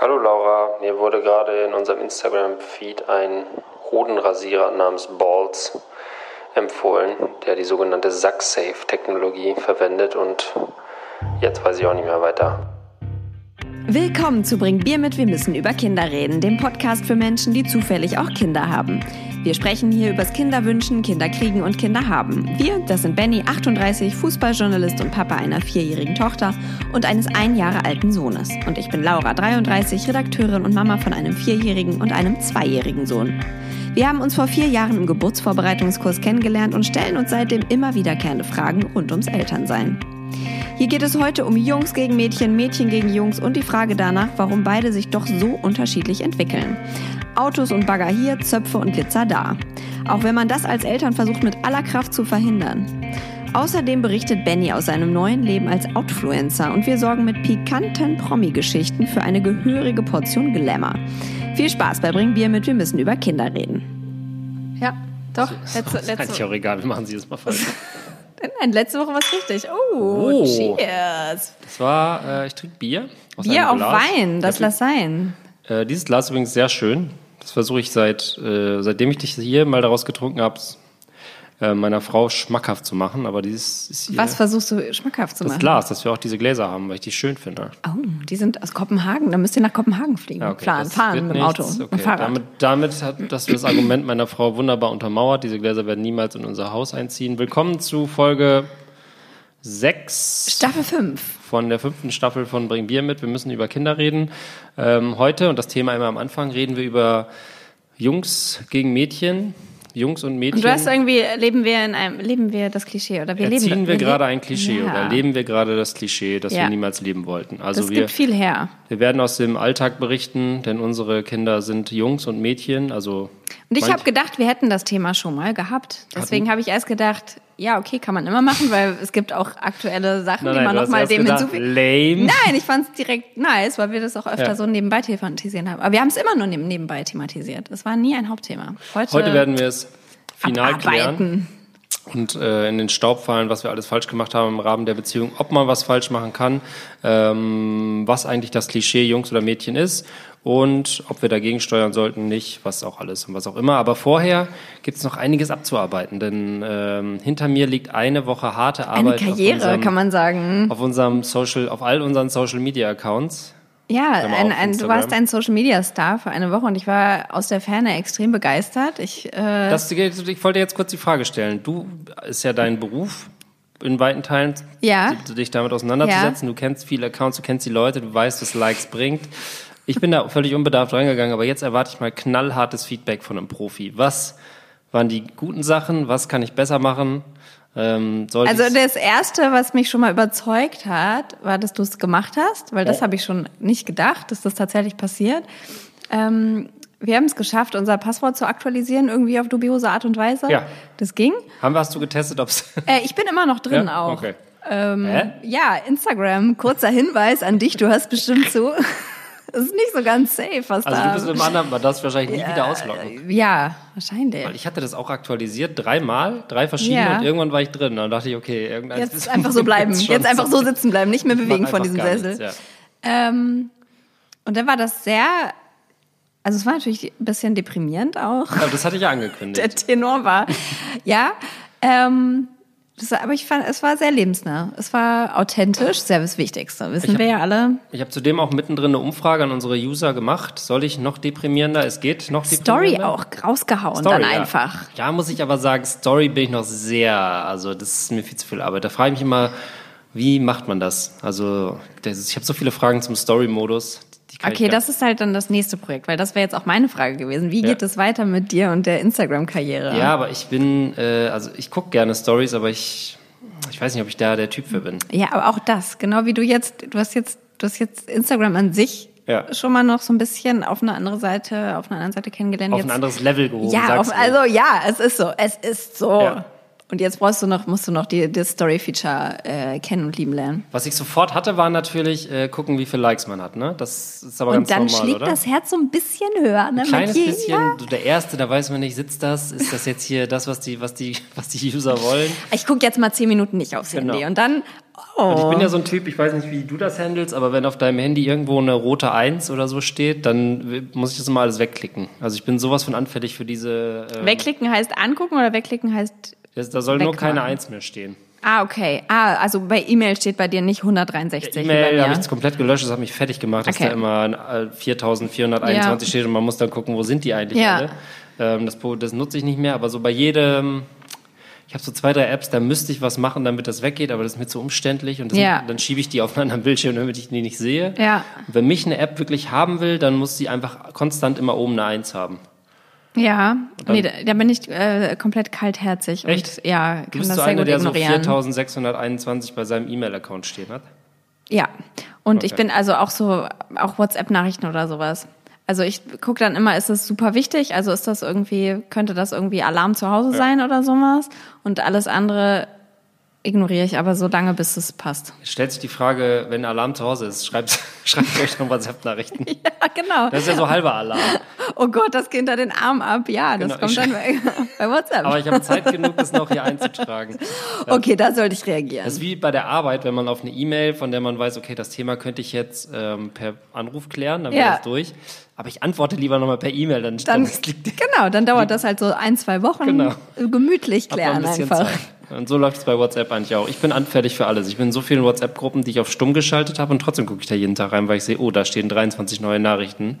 Hallo Laura, mir wurde gerade in unserem Instagram-Feed ein Hodenrasierer namens Balls empfohlen, der die sogenannte Sack-Safe-Technologie verwendet und jetzt weiß ich auch nicht mehr weiter. Willkommen zu Bring Bier mit, wir müssen über Kinder reden, dem Podcast für Menschen, die zufällig auch Kinder haben. Wir sprechen hier übers Kinderwünschen, Kinderkriegen und Kinderhaben. Wir, das sind Benny, 38, Fußballjournalist und Papa einer vierjährigen Tochter und eines ein Jahre alten Sohnes. Und ich bin Laura, 33, Redakteurin und Mama von einem vierjährigen und einem zweijährigen Sohn. Wir haben uns vor vier Jahren im Geburtsvorbereitungskurs kennengelernt und stellen uns seitdem immer wiederkehrende Fragen rund ums Elternsein. Hier geht es heute um Jungs gegen Mädchen, Mädchen gegen Jungs und die Frage danach, warum beide sich doch so unterschiedlich entwickeln. Autos und Bagger hier, Zöpfe und Glitzer da. Auch wenn man das als Eltern versucht mit aller Kraft zu verhindern. Außerdem berichtet Benny aus seinem neuen Leben als Outfluencer und wir sorgen mit pikanten Promi-Geschichten für eine gehörige Portion Glamour. Viel Spaß bei Bring Bier mit, wir müssen über Kinder reden. Ja, doch. Letzte, letzte. Ist eigentlich auch egal, wir machen sie jetzt mal falsch. Nein, letzte Woche war es richtig. Oh, oh, cheers. Das war, äh, ich trinke Bier. Bier auf Wein, das lass sein. Äh, dieses Glas übrigens sehr schön. Das versuche ich seit, äh, seitdem ich dich hier mal daraus getrunken habe, äh, meiner Frau schmackhaft zu machen, aber dieses ist hier Was versuchst du schmackhaft zu das machen? Das Glas, dass wir auch diese Gläser haben, weil ich die schön finde. Oh, die sind aus Kopenhagen, dann müsst ihr nach Kopenhagen fliegen. Ja, okay, fahren, fahren mit dem Auto, okay. mit Fahrrad. Damit, damit hat das, das Argument meiner Frau wunderbar untermauert. Diese Gläser werden niemals in unser Haus einziehen. Willkommen zu Folge 6. Staffel 5. Von der fünften Staffel von Bring Bier mit. Wir müssen über Kinder reden. Ähm, heute, und das Thema immer am Anfang, reden wir über Jungs gegen Mädchen. Jungs und Mädchen. Und du hast irgendwie, leben wir in einem, leben wir das Klischee oder wir Erziehen leben wir, wir gerade ein Klischee ja. oder leben wir gerade das Klischee, das ja. wir niemals leben wollten? Also das wir, gibt viel her. Wir werden aus dem Alltag berichten, denn unsere Kinder sind Jungs und Mädchen, also. Und ich habe gedacht, wir hätten das Thema schon mal gehabt. Deswegen habe ich erst gedacht, ja, okay, kann man immer machen, weil es gibt auch aktuelle Sachen, nein, die man nochmal dem hinzufügen. Nein, ich fand es direkt nice, weil wir das auch öfter ja. so nebenbei thematisieren haben. Aber wir haben es immer nur nebenbei thematisiert. Es war nie ein Hauptthema. Heute, Heute werden wir es final abarbeiten. klären und äh, in den Staub fallen, was wir alles falsch gemacht haben im Rahmen der Beziehung, ob man was falsch machen kann, ähm, was eigentlich das Klischee Jungs oder Mädchen ist und ob wir dagegen steuern sollten, nicht, was auch alles und was auch immer. Aber vorher gibt es noch einiges abzuarbeiten, denn ähm, hinter mir liegt eine Woche harte Arbeit. Eine Karriere, unserem, kann man sagen. Auf unserem Social, auf all unseren Social Media Accounts. Ja, ein, ein, du warst ein Social Media Star für eine Woche und ich war aus der Ferne extrem begeistert. Ich, äh das, ich wollte jetzt kurz die Frage stellen. Du ist ja dein Beruf in weiten Teilen, ja. dich damit auseinanderzusetzen. Ja. Du kennst viele Accounts, du kennst die Leute, du weißt, was Likes bringt. Ich bin da völlig unbedarft reingegangen, aber jetzt erwarte ich mal knallhartes Feedback von einem Profi. Was waren die guten Sachen? Was kann ich besser machen? Ähm, also das Erste, was mich schon mal überzeugt hat, war, dass du es gemacht hast, weil das oh. habe ich schon nicht gedacht, dass das tatsächlich passiert. Ähm, wir haben es geschafft, unser Passwort zu aktualisieren, irgendwie auf dubiose Art und Weise. Ja. Das ging. Haben wir, hast du getestet, ob es... Äh, ich bin immer noch drin ja? auch. Okay. Ähm? Ja, Instagram, kurzer Hinweis an dich, du hast bestimmt so... Das ist nicht so ganz safe, was also da... Also du bist mit dem anderen, es wahrscheinlich nie ja, wieder ausloggen. Ja, wahrscheinlich. Weil ich hatte das auch aktualisiert, dreimal, drei verschiedene ja. und irgendwann war ich drin. Dann dachte ich, okay, irgendwann... Jetzt einfach so bleiben, jetzt, jetzt einfach so sitzen bleiben, nicht mehr bewegen von diesem Sessel. Nichts, ja. ähm, und dann war das sehr... Also es war natürlich ein bisschen deprimierend auch. Aber das hatte ich ja angekündigt. Der Tenor war, ja, ähm, das, aber ich fand, es war sehr lebensnah. Es war authentisch, sehr das Wichtigste. Wissen hab, wir ja alle. Ich habe zudem auch mittendrin eine Umfrage an unsere User gemacht. Soll ich noch deprimierender? Es geht noch deprimierender. Story auch rausgehauen Story, dann einfach. Ja. ja, muss ich aber sagen, Story bin ich noch sehr, also das ist mir viel zu viel Arbeit. Da frage ich mich immer, wie macht man das? Also ich habe so viele Fragen zum Story-Modus. Okay, das ist halt dann das nächste Projekt, weil das wäre jetzt auch meine Frage gewesen. Wie ja. geht es weiter mit dir und der Instagram-Karriere? Ja, aber ich bin, äh, also ich gucke gerne Stories, aber ich, ich weiß nicht, ob ich da der Typ für bin. Ja, aber auch das, genau wie du jetzt, du hast jetzt, du hast jetzt Instagram an sich ja. schon mal noch so ein bisschen auf eine andere Seite, auf einer anderen Seite kennengelernt. Auf jetzt. ein anderes Level gehoben. Ja, auf, also ja, es ist so, es ist so. Ja. Und jetzt brauchst du noch, musst du noch die, das Story-Feature äh, kennen und lieben lernen. Was ich sofort hatte, war natürlich äh, gucken, wie viele Likes man hat. Ne? Das ist aber und ganz dann normal, schlägt oder? das Herz so ein bisschen höher. Ne? Ein kleines je- bisschen. Ja. Du, der erste, da weiß man nicht, sitzt das? Ist das jetzt hier das, was die, was die, was die User wollen? Ich gucke jetzt mal zehn Minuten nicht aufs Genau. Handy und dann. Oh. Und ich bin ja so ein Typ, ich weiß nicht, wie du das handelst, aber wenn auf deinem Handy irgendwo eine rote Eins oder so steht, dann muss ich das immer alles wegklicken. Also ich bin sowas von anfällig für diese. ähm, Wegklicken heißt angucken oder wegklicken heißt. Das- Da soll nur keine. Eins mehr stehen. Ah, okay. Ah, also bei E-Mail steht bei dir nicht 163 wie bei E-Mail habe ich komplett gelöscht, das hat mich fertig gemacht, dass Okay. da immer äh, 4421 Ja. steht und man muss dann gucken, wo sind die eigentlich Ja. alle. Ähm, das, das nutze ich nicht mehr, aber so bei jedem, ich habe so zwei, drei Apps, da müsste ich was machen, damit das weggeht, aber das ist mir zu umständlich und das, Ja. dann schiebe ich die auf einen anderen Bildschirm, damit ich die nicht sehe. Ja. Und wenn mich eine App wirklich haben will, dann muss sie einfach konstant immer oben eine Eins haben. Ja, dann- nee, da, da bin ich äh, komplett kaltherzig. Echt? Und, ja, Du kann bist das so sehr einer, gut der so ignorieren. 4621 bei seinem E-Mail-Account stehen hat. Ja, und ich Okay. bin also auch so, auch WhatsApp-Nachrichten oder sowas. Also ich gucke dann immer, ist es super wichtig? Also ist das irgendwie, könnte das irgendwie Alarm zu Hause sein oder sowas? Und alles andere ignoriere ich aber so lange, bis es passt. Stellt sich die Frage, wenn Alarm zu Hause ist, schreibt, schreibt euch noch WhatsApp-Nachrichten. Ja, genau. Das ist ja so halber Alarm. Oh Gott, das Kind hat den Arm ab. Ja, das Genau, kommt ich- dann bei WhatsApp. Aber ich habe Zeit genug, das noch hier einzutragen. okay, da sollte ich reagieren. Das ist wie bei der Arbeit, wenn man auf eine E-Mail, von der man weiß, okay, das Thema könnte ich jetzt ähm, per Anruf klären, dann wäre Ja. das durch. Aber ich antworte lieber nochmal per E-Mail, dann, dann, dann genau, dann dauert das halt so ein, zwei Wochen. Genau. Gemütlich ein klären bisschen einfach. Zeit. Und so läuft es bei WhatsApp eigentlich auch. Ich bin anfällig für alles. Ich bin in so vielen WhatsApp-Gruppen, die ich auf stumm geschaltet habe und trotzdem gucke ich da jeden Tag rein, weil ich sehe, oh, da stehen 23 neue Nachrichten.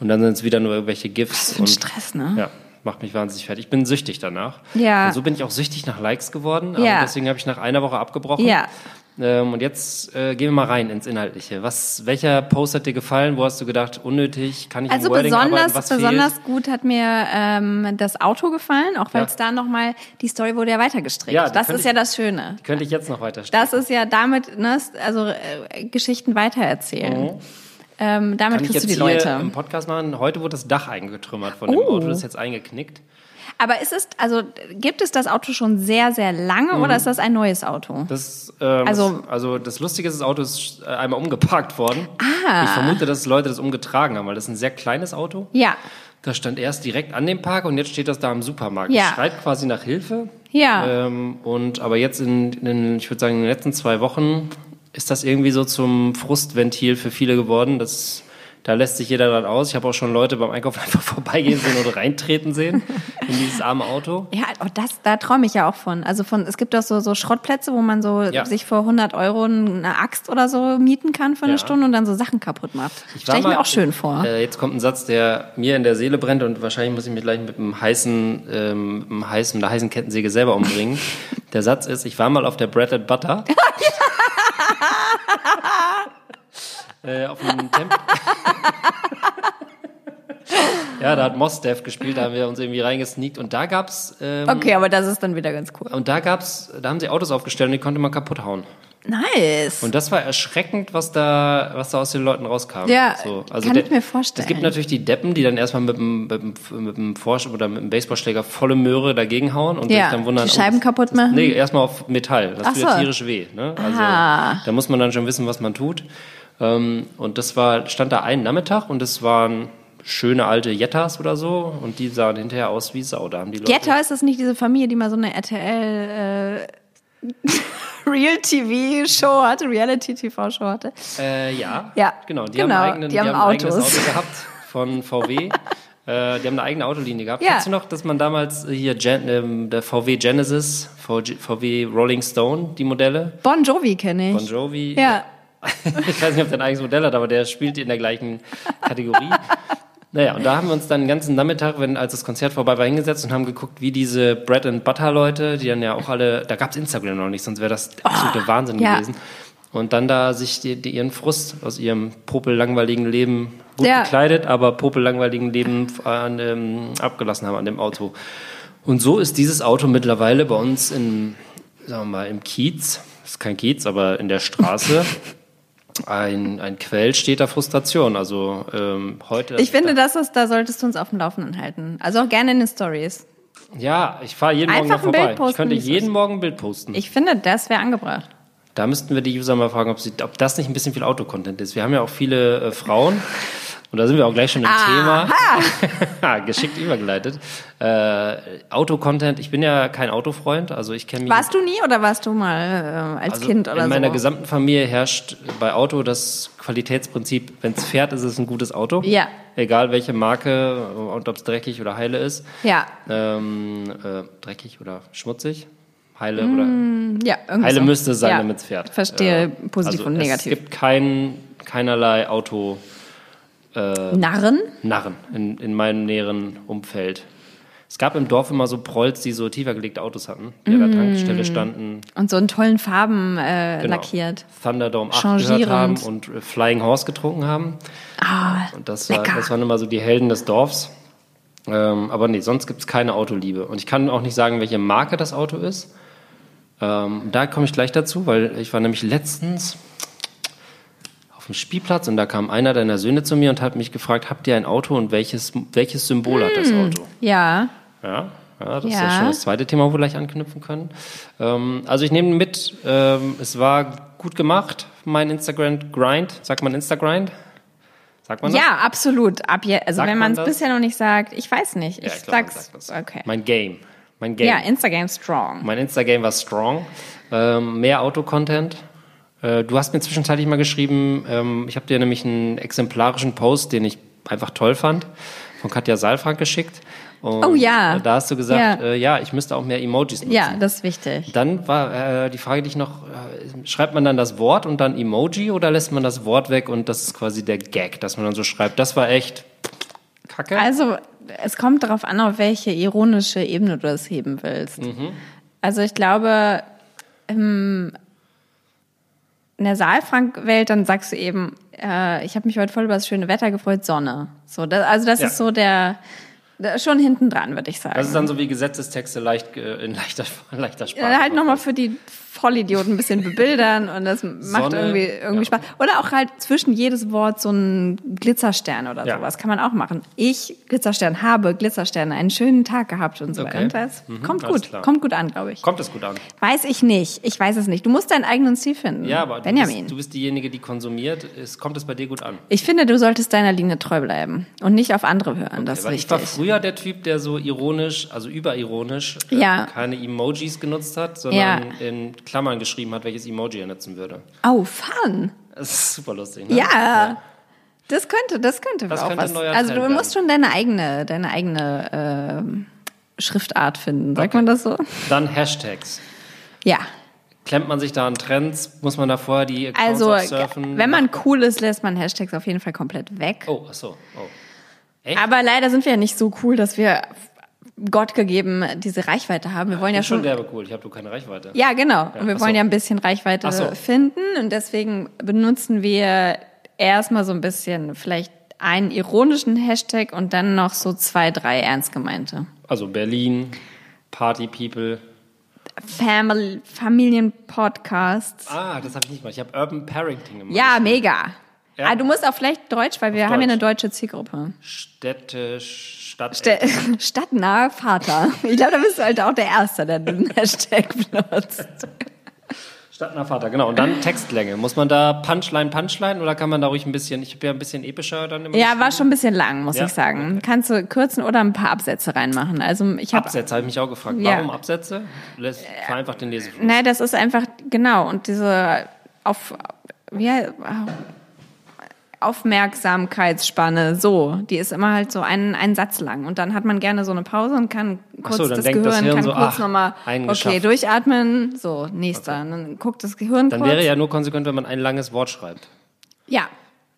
Und dann sind es wieder nur irgendwelche GIFs. Und Stress, ne? Ja, macht mich wahnsinnig fertig. Ich bin süchtig danach. Ja. Und so bin ich auch süchtig nach Likes geworden. Ja. Deswegen habe ich nach einer Woche abgebrochen. Ja. Ähm, und jetzt äh, gehen wir mal rein ins Inhaltliche. Was, welcher Post hat dir gefallen? Wo hast du gedacht, unnötig? Kann ich Also im Wording besonders, arbeiten? Besonders fehlt? gut hat mir ähm, das Auto gefallen, auch weil Ja. es da nochmal, die Story wurde ja weitergestrickt. Ja, das ist ja ich- das Schöne. Könnte ich jetzt noch weiter Das ist ja damit, ne, also äh, Geschichten weitererzählen. Ähm, damit Mhm. Kann ich kriegst jetzt du die Leute. im Podcast machen? Heute wurde das Dach eingetrümmert von dem Oh. Auto. Das ist jetzt eingeknickt. Aber ist es, also gibt es das Auto schon sehr, sehr lange Mhm. oder ist das ein neues Auto? Das, ähm, Also- das, also das Lustige ist, das Auto ist äh, einmal umgeparkt worden. Ah. Ich vermute, dass Leute das umgetragen haben, weil das ist ein sehr kleines Auto. Ja, Das stand erst direkt an dem Park und jetzt steht das da im Supermarkt. Ja. Das schreit quasi nach Hilfe. Ja. Ähm, und aber jetzt in, in den, ich würde sagen, in den letzten zwei Wochen ist das irgendwie so zum Frustventil für viele geworden. Das, da lässt sich jeder dran aus. Ich habe auch schon Leute beim Einkaufen einfach vorbeigehen sehen oder reintreten sehen in dieses arme Auto. Ja, oh, das, da träume ich ja auch von. Also von, es gibt auch so, so Schrottplätze, wo man so Ja. sich für 100 Euro eine Axt oder so mieten kann für eine Ja. Stunde und dann so Sachen kaputt macht. Stelle ich mir auch schön vor. Äh, jetzt kommt ein Satz, der mir in der Seele brennt und wahrscheinlich muss ich mich gleich mit einem heißen, ähm, mit einem heißen, einer heißen Kettensäge selber umbringen. der Satz ist, ich war mal auf der Bread and Butter. äh, auf einem Temp Ja, da hat Mosdev gespielt, da haben wir uns irgendwie reingesneakt und da gab's ähm, Okay, aber das ist dann wieder ganz cool. und da gab's, da haben sie Autos aufgestellt und die konnte man kaputt hauen. Nice. Und das war erschreckend, was da, was da aus den Leuten rauskam. Ja, so, kann der- ich mir vorstellen. Es gibt natürlich die Deppen, die dann erstmal mit dem, mit dem, mit dem Forsch oder mit dem Baseballschläger volle Möhre dagegen hauen und Ja, sich dann wundern. die Scheiben das- kaputt das, machen? Nee, erstmal auf Metall. Das Ach tut so. ja tierisch weh. Ne? Also, Aha. da muss man dann schon wissen, was man tut. Ähm, und das war, stand da einen Nachmittag und es waren schöne alte Jettas oder so und die sahen hinterher aus wie Sau. Da haben die Leute, Getter ist das nicht diese Familie, die mal so eine RTL äh, Real TV Show hatte, Reality TV Show hatte? Äh, ja, Ja, genau. Die genau, haben, eigenen, die haben ein eigenes Autos. Auto gehabt von VW. äh, die haben eine eigene Autolinie gehabt. Ja. Kennst du noch, dass man damals äh, hier Gen, ähm, der VW Genesis, VG, VW Rolling Stone, die Modelle, Bon Jovi kenne ich. Bon Jovi. Ja. ich weiß nicht, ob der ein eigenes Modell hat, aber der spielt in der gleichen Kategorie. Naja, und da haben wir uns dann den ganzen Nachmittag, wenn, als das Konzert vorbei war, hingesetzt und haben geguckt, wie diese Bread and Butter Leute, die dann ja auch alle, da gab's Instagram noch nicht, sonst wäre das absolute Wahnsinn Oh, ja. gewesen. Und dann da sich die, die ihren Frust aus ihrem popellangweiligen Leben gut Ja. gekleidet, aber popellangweiligen Leben an, ähm, abgelassen haben an dem Auto. Und so ist dieses Auto mittlerweile bei uns in, sagen wir mal, im Kiez, ist kein Kiez, aber in der Straße, ein, ein Quell steter Frustration. Also ähm, heute. Ich finde, das ist, da solltest du uns auf dem Laufenden halten. Also auch gerne in den Stories. Ja, ich fahre jeden Einfach Morgen da vorbei. posten, ich könnte jeden. Morgen ein Bild posten. Ich finde, das wäre angebracht. Da müssten wir die User mal fragen, ob, sie, ob das nicht ein bisschen viel Autocontent ist. Wir haben ja auch viele äh, Frauen. Und da sind wir auch gleich schon im Thema. Geschickt übergeleitet. Äh, Autocontent, ich bin ja kein Autofreund, also ich kenne mich. Warst du nie oder warst du mal äh, als also Kind oder in meiner so? gesamten Familie herrscht bei Auto das Qualitätsprinzip, wenn es fährt, ist es ein gutes Auto. Ja. Egal welche Marke und ob es dreckig oder heile ist. Ja, Ähm, äh, dreckig oder schmutzig? Heile oder ja, irgendwie Heile so. müsste es sein, ja. damit es fährt. Verstehe, Äh, positiv also und negativ. Es gibt kein, keinerlei Auto Narren? Narren in, in meinem näheren Umfeld. Es gab im Dorf immer so Prolls, die so tiefer gelegte Autos hatten, die an der Tankstelle standen. Und so in tollen Farben äh, Genau. lackiert. Thunderdome 8 gehört haben und äh, Flying Horse getrunken haben. Ah, Und das, war, lecker. das waren immer so die Helden des Dorfs. Ähm, aber nee, sonst gibt es keine Autoliebe. Und ich kann auch nicht sagen, welche Marke das Auto ist. Ähm, da komme ich gleich dazu, weil ich war nämlich letztens dem Spielplatz und da kam einer deiner Söhne zu mir und hat mich gefragt, habt ihr ein Auto und welches, welches Symbol hat das Auto? ja. Ja, ja das ist Ja. ja schon das zweite Thema, wo wir gleich anknüpfen können. Ähm, also ich nehme mit, ähm, es war gut gemacht, mein Instagram-Grind. Sagt man Instagram? Sagt man das? Ja, absolut. Ab je, also Sagt wenn man es bisher noch nicht sagt, ich weiß nicht. Ich, Ja, ich glaub, sag's. Okay. Mein Game. Mein Game. Ja, Instagram strong. Mein Insta-Game war strong. Ähm, mehr Autocontent. Äh, du hast mir zwischenzeitlich mal geschrieben, ähm, ich habe dir nämlich einen exemplarischen Post, den ich einfach toll fand, von Katja Saalfrank geschickt. Und Oh ja. Da hast du gesagt, Ja. Äh, ja, ich müsste auch mehr Emojis nutzen. Ja, das ist wichtig. Dann war äh, die Frage, die ich noch, äh, schreibt man dann das Wort und dann Emoji oder lässt man das Wort weg und das ist quasi der Gag, dass man dann so schreibt, das war echt kacke. Also, es kommt darauf an, auf welche ironische Ebene du das heben willst. Mhm. Also, ich glaube, ähm, in der Saalfrank-Welt, dann sagst du eben, äh, ich habe mich heute voll über das schöne Wetter gefreut, Sonne. So, das, also, das Ja. ist so der, der schon hinten dran, würde ich sagen. das ist dann so wie Gesetzestexte leicht, äh, in leichter, leichter Sprache. Dann halt nochmal für die Vollidioten ein bisschen bebildern und das macht Sonne, irgendwie, irgendwie ja. Spaß. Oder auch halt zwischen jedes Wort so ein Glitzerstern oder Ja. sowas kann man auch machen. Ich, Glitzerstern, habe Glitzersterne, einen schönen Tag gehabt und so weiter. Okay. Und das kommt alles gut, klar. kommt gut an, glaube ich. Kommt es gut an. Weiß ich nicht, ich weiß es nicht. Du musst deinen eigenen Stil finden. Ja, aber du Benjamin. bist, du bist diejenige, die konsumiert. Es kommt es bei dir gut an. ich finde, du solltest deiner Linie treu bleiben und nicht auf andere hören. das ist Weil ich war wichtig. früher der Typ, der so ironisch, also überironisch, äh, Ja. keine Emojis genutzt hat, sondern in Klammern geschrieben hat, welches Emoji er nutzen würde. Oh, fun. Das ist super lustig, ne? Ja. Das könnte, das könnte Das auch könnte was. Also du musst schon deine eigene, deine eigene ähm, Schriftart finden. Sagt man das so? Dann Hashtags. Ja. Klemmt man sich da an Trends? Muss man da vorher die Accounts Also absurfen? wenn man cool ist, lässt man Hashtags auf jeden Fall komplett weg. Oh, ach so. Oh. Echt? Aber leider sind wir ja nicht so cool, dass wir Gott gegeben diese Reichweite haben. Wir wollen ja Ich bin schon schon. derbe cool. Ich habe du keine Reichweite. Ja, genau. Und wir ach wollen ja ein bisschen Reichweite Ach so. finden. Und deswegen benutzen wir erstmal so ein bisschen vielleicht einen ironischen Hashtag und dann noch so zwei, drei ernst gemeinte. Also Berlin, Party People. Family, Familienpodcasts. Ah, das habe ich nicht mal. Ich habe Urban Parenting gemacht. Ja, mega. Ja. Ah, du musst auch vielleicht Deutsch, weil wir Auf haben ja eine Deutsch. deutsche Zielgruppe. Städte, Stadt. Stä Stadtnahe Vater. Ich glaube, da bist du halt auch der Erste, der den Hashtag benutzt. Stadtner Vater, genau. Und dann Textlänge. Muss man da Punchline, Punchline oder kann man da ruhig ein bisschen, ich habe ja ein bisschen epischer dann immer Ja, war schon ein bisschen lang, muss Ja? ich sagen. Kannst du kürzen oder ein paar Absätze reinmachen. Also ich habe Absätze habe ich mich auch gefragt. Ja. Warum Absätze? Lässt, vereinfacht den Lesefluss. Nein, das ist einfach, genau, und diese auf, wie, Aufmerksamkeitsspanne, so, die ist immer halt so ein, ein Satz lang. Und dann hat man gerne so eine Pause und kann kurz so, das das Gehirn, Hirn kann so, kurz ach, nochmal, okay, durchatmen, so, nächster. Und dann guckt das Gehirn Dann kurz. wäre ja nur konsequent, wenn man ein langes Wort schreibt. ja,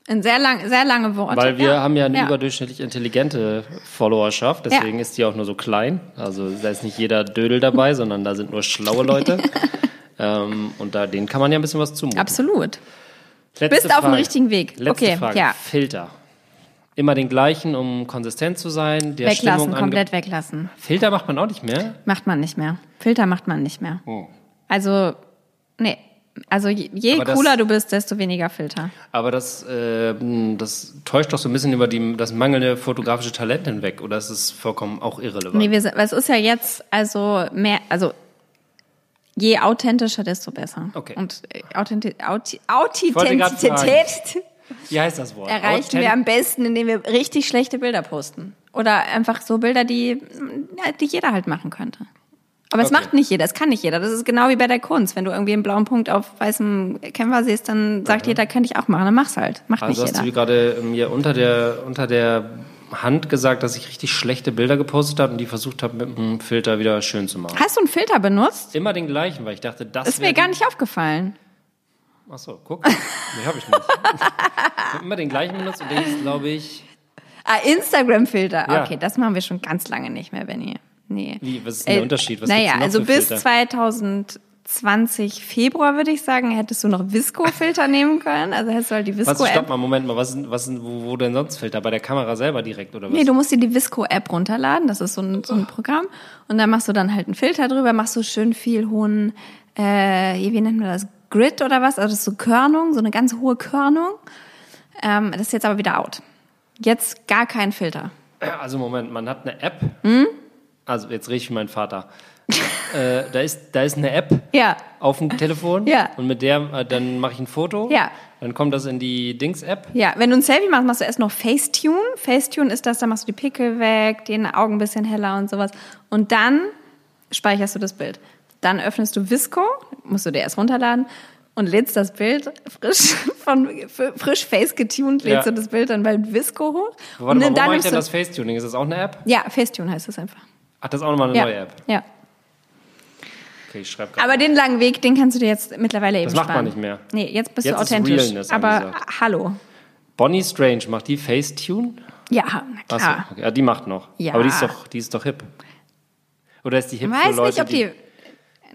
ein sehr, lang, sehr lange Worte. Weil wir ja. haben ja eine ja. überdurchschnittlich intelligente Followerschaft, deswegen ist die auch nur so klein. Also da ist nicht jeder Dödel dabei, sondern da sind nur schlaue Leute. ähm, und da, denen kann man ja ein bisschen was zumuten. Absolut. Letzte Bist auf dem Frage. richtigen Weg. Letzte Okay, Frage. ja. Filter. Immer den gleichen, um konsistent zu sein. Der Weglassen, Stimmung komplett weglassen. Filter macht man auch nicht mehr. Macht man nicht mehr. Filter macht man nicht mehr. Oh. Also, nee. Also je, Aber das- cooler du bist, desto weniger Filter. Aber das, äh, das täuscht doch so ein bisschen über die, das mangelnde fotografische Talent hinweg. Oder ist es vollkommen auch irrelevant? Nee, wir, sind- es ist ja jetzt also mehr, also je authentischer, desto besser. Okay. Und äh, Authentizität Wie heißt das Wort? erreichen Authent- wir am besten, indem wir richtig schlechte Bilder posten. Oder einfach so Bilder, die, die jeder halt machen könnte. Aber es Okay. macht nicht jeder, es kann nicht jeder. Das ist genau wie bei der Kunst. Wenn du irgendwie einen blauen Punkt auf weißem Canva siehst, dann sagt jeder, könnte ich auch machen. Dann mach's halt. Macht Also nicht hast du jeder. gerade mir unter der, unter der Hand gesagt, dass ich richtig schlechte Bilder gepostet habe und die versucht habe, mit einem Filter wieder schön zu machen. Hast du einen Filter benutzt? Immer den gleichen, weil ich dachte, das Ist mir gar nicht aufgefallen. Ach so, guck. Nee, habe ich nicht. ich habe immer den gleichen benutzt und den ist, glaube ich, Ah, Instagram-Filter. Ja. Okay, das machen wir schon ganz lange nicht mehr, Benny. Nee. Wie, was ist denn der Unterschied? Was naja, also bis Filter? 2020 Februar, würde ich sagen, hättest du noch Visco-Filter nehmen können. Also hättest du halt die was, stopp Visco-App. mal, Moment mal, was, was, wo, wo denn sonst Filter? Bei der Kamera selber direkt oder was? Nee, du musst dir die Visco-App runterladen. Das ist so ein, so ein Programm. Und dann machst du dann halt einen Filter drüber, machst du schön viel hohen, äh, wie nennt man das? Grid oder was? Also das ist so Körnung, so eine ganz hohe Körnung. Ähm, das ist jetzt aber wieder out. Jetzt gar kein Filter. Also Moment, man hat eine App. Hm? Also jetzt rede ich wie mein Vater. Äh, da, ist, da ist eine App Ja. auf dem Telefon Ja. und mit der, äh, dann mache ich ein Foto. Ja. Dann kommt das in die Dings-App. Ja, wenn du ein Selfie machst, machst du erst noch Facetune. Facetune ist das, da machst du die Pickel weg, die Augen ein bisschen heller und sowas. Und dann speicherst du das Bild. Dann öffnest du Visco, musst du dir erst runterladen und lädst das Bild frisch von frisch face getuned, lädst Ja. du das Bild dann bei Visco hoch. Warte mal, wo mache ich denn das Facetuning? Ist das auch eine App? Ja, Facetune heißt es einfach. Ach, das ist auch nochmal eine Ja. neue App. ja. Okay, ich schreibe Aber den langen Weg, den kannst du dir jetzt mittlerweile eben Das macht man nicht mehr. Nee, jetzt bist Jetzt du ist authentisch. Aber angesagt. hallo. Bonnie Strange, macht die Facetune? Ja, na Achso, klar. okay. ja, die macht noch. Ja. Aber die ist doch, die ist doch hip. Oder ist die hip weiß für Leute, nicht, ob die.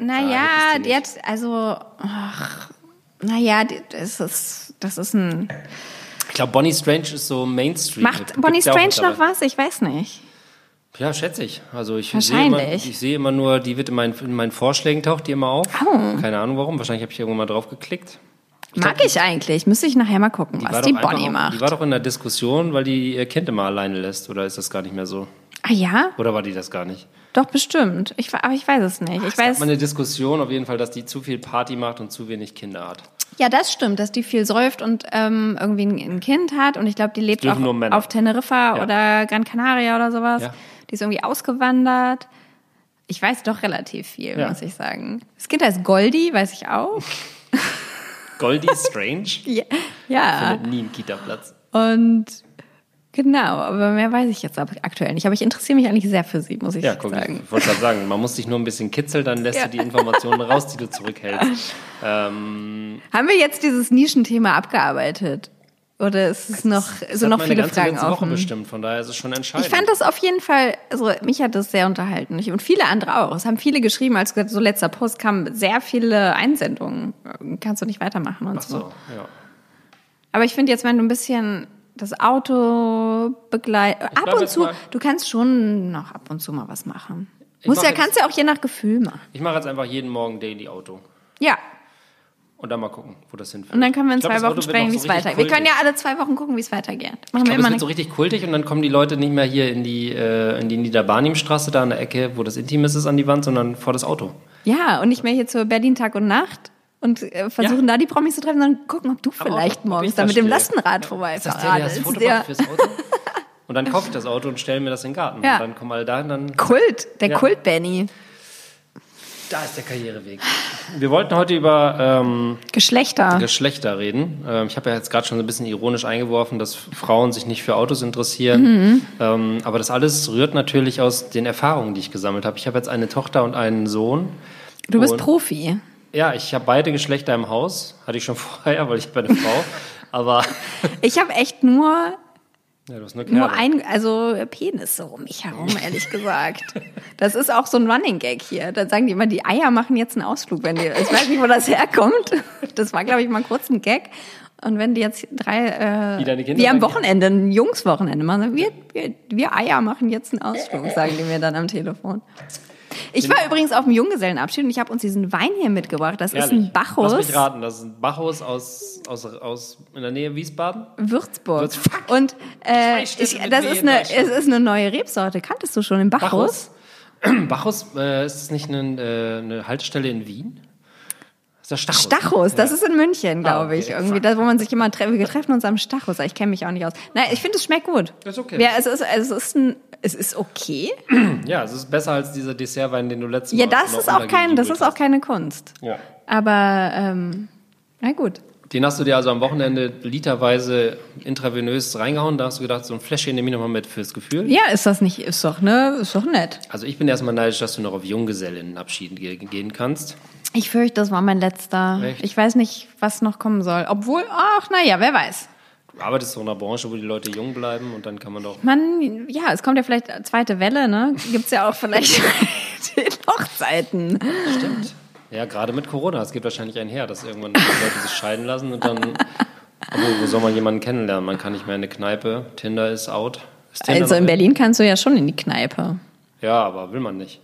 Naja, Ah, die die hat, also. Ach, naja, die- das ist, das ist ein. Ich glaube, Bonnie Strange ist so Mainstream. Macht. Bonnie Strange noch was? Ich weiß nicht. Ja, schätze ich. Also ich sehe, immer, ich sehe immer nur, die wird in meinen, in meinen Vorschlägen taucht die immer auf. Oh. Keine Ahnung warum. Wahrscheinlich habe ich irgendwann mal drauf geklickt. Mag ich eigentlich. Müsste ich nachher mal gucken, war was die Bonnie auch, macht. Die war doch in der Diskussion, weil die ihr Kind immer alleine lässt. Oder ist das gar nicht mehr so? ah ja? Oder war die das gar nicht? Doch, bestimmt. Ich, aber ich weiß es nicht. Ich Es gab weiß. mal eine Diskussion auf jeden Fall, dass die zu viel Party macht und zu wenig Kinder hat. Ja, das stimmt, dass die viel säuft und ähm, irgendwie ein, ein Kind hat. Und ich glaube, die lebt auch auf Teneriffa Ja. oder Gran Canaria oder sowas. Ja. Die ist irgendwie ausgewandert. Ich weiß doch relativ viel, Ja. muss ich sagen. Das Kind heißt Goldie, weiß ich auch. Goldie Strange Ja. ja. findet nie einen Kita-Platz. Und genau, aber mehr weiß ich jetzt aktuell nicht. Aber ich interessiere mich eigentlich sehr für sie, muss ich Ja, guck, sagen. ich wollte gerade sagen, man muss dich nur ein bisschen kitzeln, dann lässt Ja. du die Informationen raus, die du zurückhältst. Ähm, Haben wir jetzt dieses Nischenthema abgearbeitet? Oder ist es noch, das so noch viele ganze Fragen letzte Woche bestimmt, von daher ist es schon entscheidend. Ich fand das auf jeden Fall, also mich hat das sehr unterhalten. Und viele andere auch. Es haben viele geschrieben, als so letzter Post kamen sehr viele Einsendungen. Kannst du nicht weitermachen und Ach so. so, ja. Aber ich finde jetzt, wenn du ein bisschen das Auto begleitest, ab und zu, mal- du kannst schon noch ab und zu mal was machen. Ich Muss mach ja, jetzt- kannst ja auch je nach Gefühl machen. Ich mache jetzt einfach jeden Morgen Daily Auto. Ja, Und dann mal gucken, wo das hinführt. und dann können wir in glaub, zwei Wochen sprechen, wie so es richtig weitergeht. Wir können ja alle zwei Wochen gucken, wie es weitergeht. Machen Ich wir glaube, immer es wird so richtig kultig und dann kommen die Leute nicht mehr hier in die, äh, in die Niederbarnimstraße, da an der Ecke, wo das Intimes ist, an die Wand, sondern vor das Auto. Ja, und nicht mehr hier zur Berlin Tag und Nacht und äh, versuchen da die Promis zu treffen, sondern gucken, ob du Aber vielleicht ob- morgens da mit dem. Lastenrad vorbei Ist das der, der das Foto Ja. fürs Auto? Und dann kaufe ich das Auto und stelle mir das in den Garten. Ja. Und dann kommen alle da und dann Kult, der Ja. Kult Benny. Da ist der Karriereweg. Wir wollten heute über ähm, Geschlechter. Geschlechter reden. Ähm, ich habe ja jetzt gerade schon so ein bisschen ironisch eingeworfen, dass Frauen sich nicht für Autos interessieren. Mhm. Ähm, aber das alles rührt natürlich aus den Erfahrungen, die ich gesammelt habe. Ich habe jetzt eine Tochter und einen Sohn. du bist und- Profi. Ja, ich habe beide Geschlechter im Haus. Hatte ich schon vorher, weil ich habe eine Frau. Aber Ich habe echt nur, ja, du hast nur nur ein, also Penis so um mich herum, ehrlich gesagt. Das ist auch so ein Running Gag hier. Da sagen die immer, die Eier machen jetzt einen Ausflug, wenn die, ich weiß nicht, wo das herkommt. Das war, glaube ich, mal kurz ein Gag. Und wenn die jetzt drei, äh, Wie am? Wochenende, ein Jungswochenende machen, wir, wir, wir Eier machen jetzt einen Ausflug, sagen die mir dann am Telefon. Ich war übrigens auf dem Junggesellenabschied und ich habe uns diesen Wein hier mitgebracht. Das Ehrlich? ist ein Bacchus. Lass mich raten, das ist ein Bacchus aus, aus, aus in der Nähe Wiesbaden? Würzburg. Würzburg. Und äh, ich, das ist eine, es ist eine neue Rebsorte. Kanntest du schon den Bacchus? Bacchus, Bacchus äh, ist das nicht eine, äh, eine Haltestelle in Wien? Das ist Stachus. Stachus, das ist in München, glaube ah, okay. ich. Irgendwie, da, wo man sich immer trefft. Wir treffen uns am Stachus. Ich kenne mich auch nicht aus. Nein, ich finde, es schmeckt gut. Das ist okay. Ja, es ist, es ist, ein, es ist okay. Ja, es ist besser als dieser Dessertwein, den du letztes Mal Ja, das ist auch kein, das ist auch keine Kunst. Ja. Aber, ähm, na gut. Den hast du dir also am Wochenende literweise intravenös reingehauen. Da hast du gedacht, so ein Fläschchen nehme ich nochmal mit fürs Gefühl. Ja, ist das nicht, ist doch, ne, ist doch nett. Also ich bin erstmal neidisch, dass du noch auf Junggesellenabschieden gehen kannst. Ich fürchte, das war mein letzter. Echt? Ich weiß nicht, was noch kommen soll. Obwohl, ach, naja, wer weiß. Du arbeitest so in einer Branche, wo die Leute jung bleiben und dann kann man doch. Man, ja, es kommt ja vielleicht zweite Welle, ne? Gibt es ja auch vielleicht die Hochzeiten. Stimmt. Ja, gerade mit Corona. Es geht wahrscheinlich einher, dass irgendwann die Leute sich scheiden lassen und dann. Obwohl, wo soll man jemanden kennenlernen? Man kann nicht mehr in eine Kneipe. Tinder ist out. Ist also in Berlin kannst du ja schon in die Kneipe. Ja, aber will man nicht.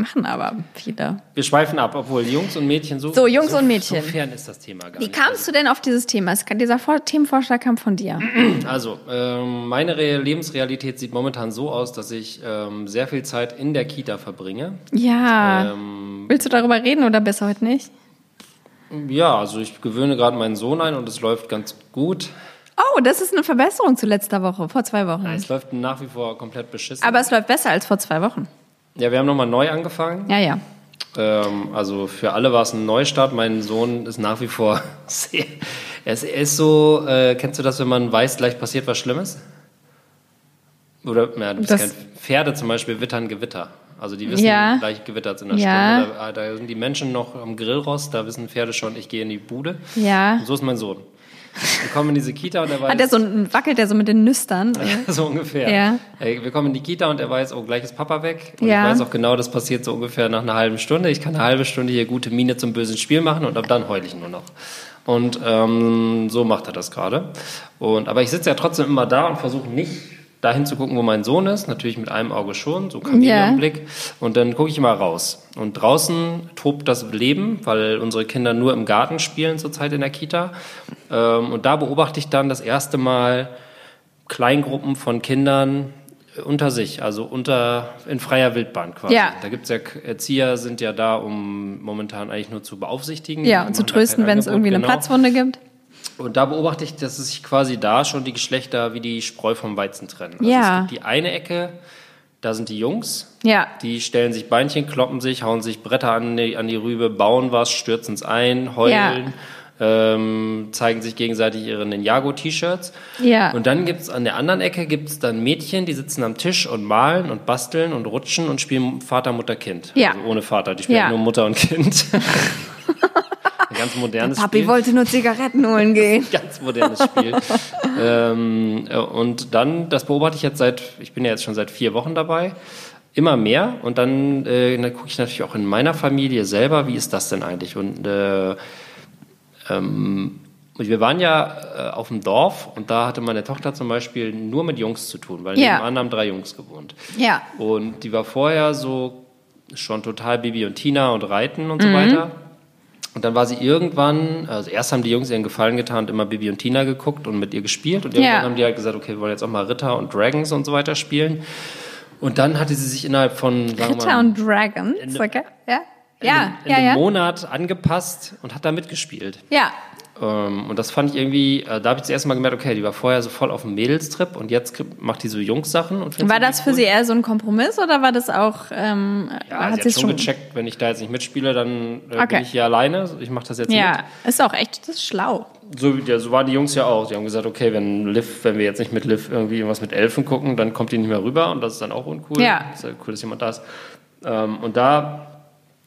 Machen aber viele. Wir schweifen ab, obwohl Jungs und Mädchen so. So, Jungs so, und Mädchen. So fern ist das Thema gar Wie nicht. kamst du denn auf dieses Thema? Dieser Themenvorschlag kam von dir. Also, ähm, meine Lebensrealität sieht momentan so aus, dass ich ähm, sehr viel Zeit in der Kita verbringe. Ja. Ähm, Willst du darüber reden oder besser heute nicht? Ja, also ich gewöhne gerade meinen Sohn ein und es läuft ganz gut. Oh, das ist eine Verbesserung zu letzter Woche, vor zwei Wochen. Ja, es läuft nach wie vor komplett beschissen. Aber es läuft besser als vor zwei Wochen. Ja, wir haben nochmal neu angefangen. Ja, ja. Ähm, also für alle war es ein Neustart. Mein Sohn ist nach wie vor sehr. Er ist, er ist so, äh, kennst du das, wenn man weiß, gleich passiert was Schlimmes? Oder, ja, du bist das, kein Pferde zum Beispiel wittern Gewitter. Also die wissen, ja. gleich gewittert in der ja. Stunde. Da, da, sind die Menschen noch am Grillrost, da wissen Pferde schon, ich gehe in die Bude. Ja. Und so ist mein Sohn. Wir kommen in diese Kita und er weiß. Hat er so wackelt er so mit den Nüstern? so ungefähr. Ja. Wir kommen in die Kita und er weiß, oh, gleich ist Papa weg. Und ja. ich weiß auch genau, das passiert so ungefähr nach einer halben Stunde. Ich kann eine halbe Stunde hier gute Miene zum bösen Spiel machen und ab dann heule ich nur noch. Und ähm, so macht er das gerade. Und aber ich sitze ja trotzdem immer da und versuche nicht dahin zu gucken, wo mein Sohn ist, natürlich mit einem Auge schon, so Kameleonblick. Yeah. Und dann gucke ich immer raus. Und draußen tobt das Leben, weil unsere Kinder nur im Garten spielen zurzeit in der Kita. Ähm, und da beobachte ich dann das erste Mal Kleingruppen von Kindern unter sich, also unter in freier Wildbahn quasi. Ja. Da gibt es ja Erzieher sind ja da, um momentan eigentlich nur zu beaufsichtigen. Ja, und zu trösten, wenn es irgendwie eine genau. Platzwunde gibt. Und da beobachte ich, dass es sich quasi da schon die Geschlechter wie die Spreu vom Weizen trennen. Also ja. es gibt die eine Ecke, da sind die Jungs. Ja. Die stellen sich Beinchen, kloppen sich, hauen sich Bretter an die, an die Rübe, bauen was, stürzen es ein, heulen. Ja. Ähm, zeigen sich gegenseitig ihre Ninjago-T-Shirts. Ja. Und dann gibt's an der anderen Ecke gibt's dann Mädchen, die sitzen am Tisch und malen und basteln und rutschen und spielen Vater, Mutter, Kind. Ja. Also ohne Vater, die spielen ja. nur Mutter und Kind. ganz modernes Papi Spiel. Papi wollte nur Zigaretten holen gehen. ganz modernes Spiel. ähm, äh, und dann, das beobachte ich jetzt seit, ich bin ja jetzt schon seit vier Wochen dabei, immer mehr. Und dann, äh, dann gucke ich natürlich auch in meiner Familie selber, wie ist das denn eigentlich? Und äh, ähm, wir waren ja äh, auf dem Dorf und da hatte meine Tochter zum Beispiel nur mit Jungs zu tun, weil ja. nebenan haben drei Jungs gewohnt. Ja. Und die war vorher so schon total Bibi und Tina und Reiten und so mhm. weiter. Und dann war sie irgendwann, also erst haben die Jungs ihren Gefallen getan und immer Bibi und Tina geguckt und mit ihr gespielt. Und irgendwann ja. haben die halt gesagt, okay, wir wollen jetzt auch mal Ritter und Dragons und so weiter spielen. Und dann hatte sie sich innerhalb von, sagen Ritter mal, und Dragons, okay. ja. Ja, in, in ja, einem ja. Monat angepasst und hat da mitgespielt. Ja. Ähm, und das fand ich irgendwie, äh, da habe ich das erste Mal gemerkt, okay, die war vorher so voll auf dem Mädelstrip und jetzt macht die so Jungs-Sachen. war das für cool. sie eher so ein Kompromiss oder war das auch, ähm, ja, hat sie hat schon, schon gecheckt, wenn ich da jetzt nicht mitspiele, dann äh, okay. bin ich hier alleine. Ich mache das jetzt ja, mit. Ja, ist auch echt, das ist schlau. So, ja, so waren die Jungs ja auch. Die haben gesagt, okay, wenn Liv, wenn wir jetzt nicht mit Liv irgendwie irgendwas mit Elfen gucken, dann kommt die nicht mehr rüber und das ist dann auch uncool. Ja. Ist ja cool, dass jemand da ist. Ähm, und da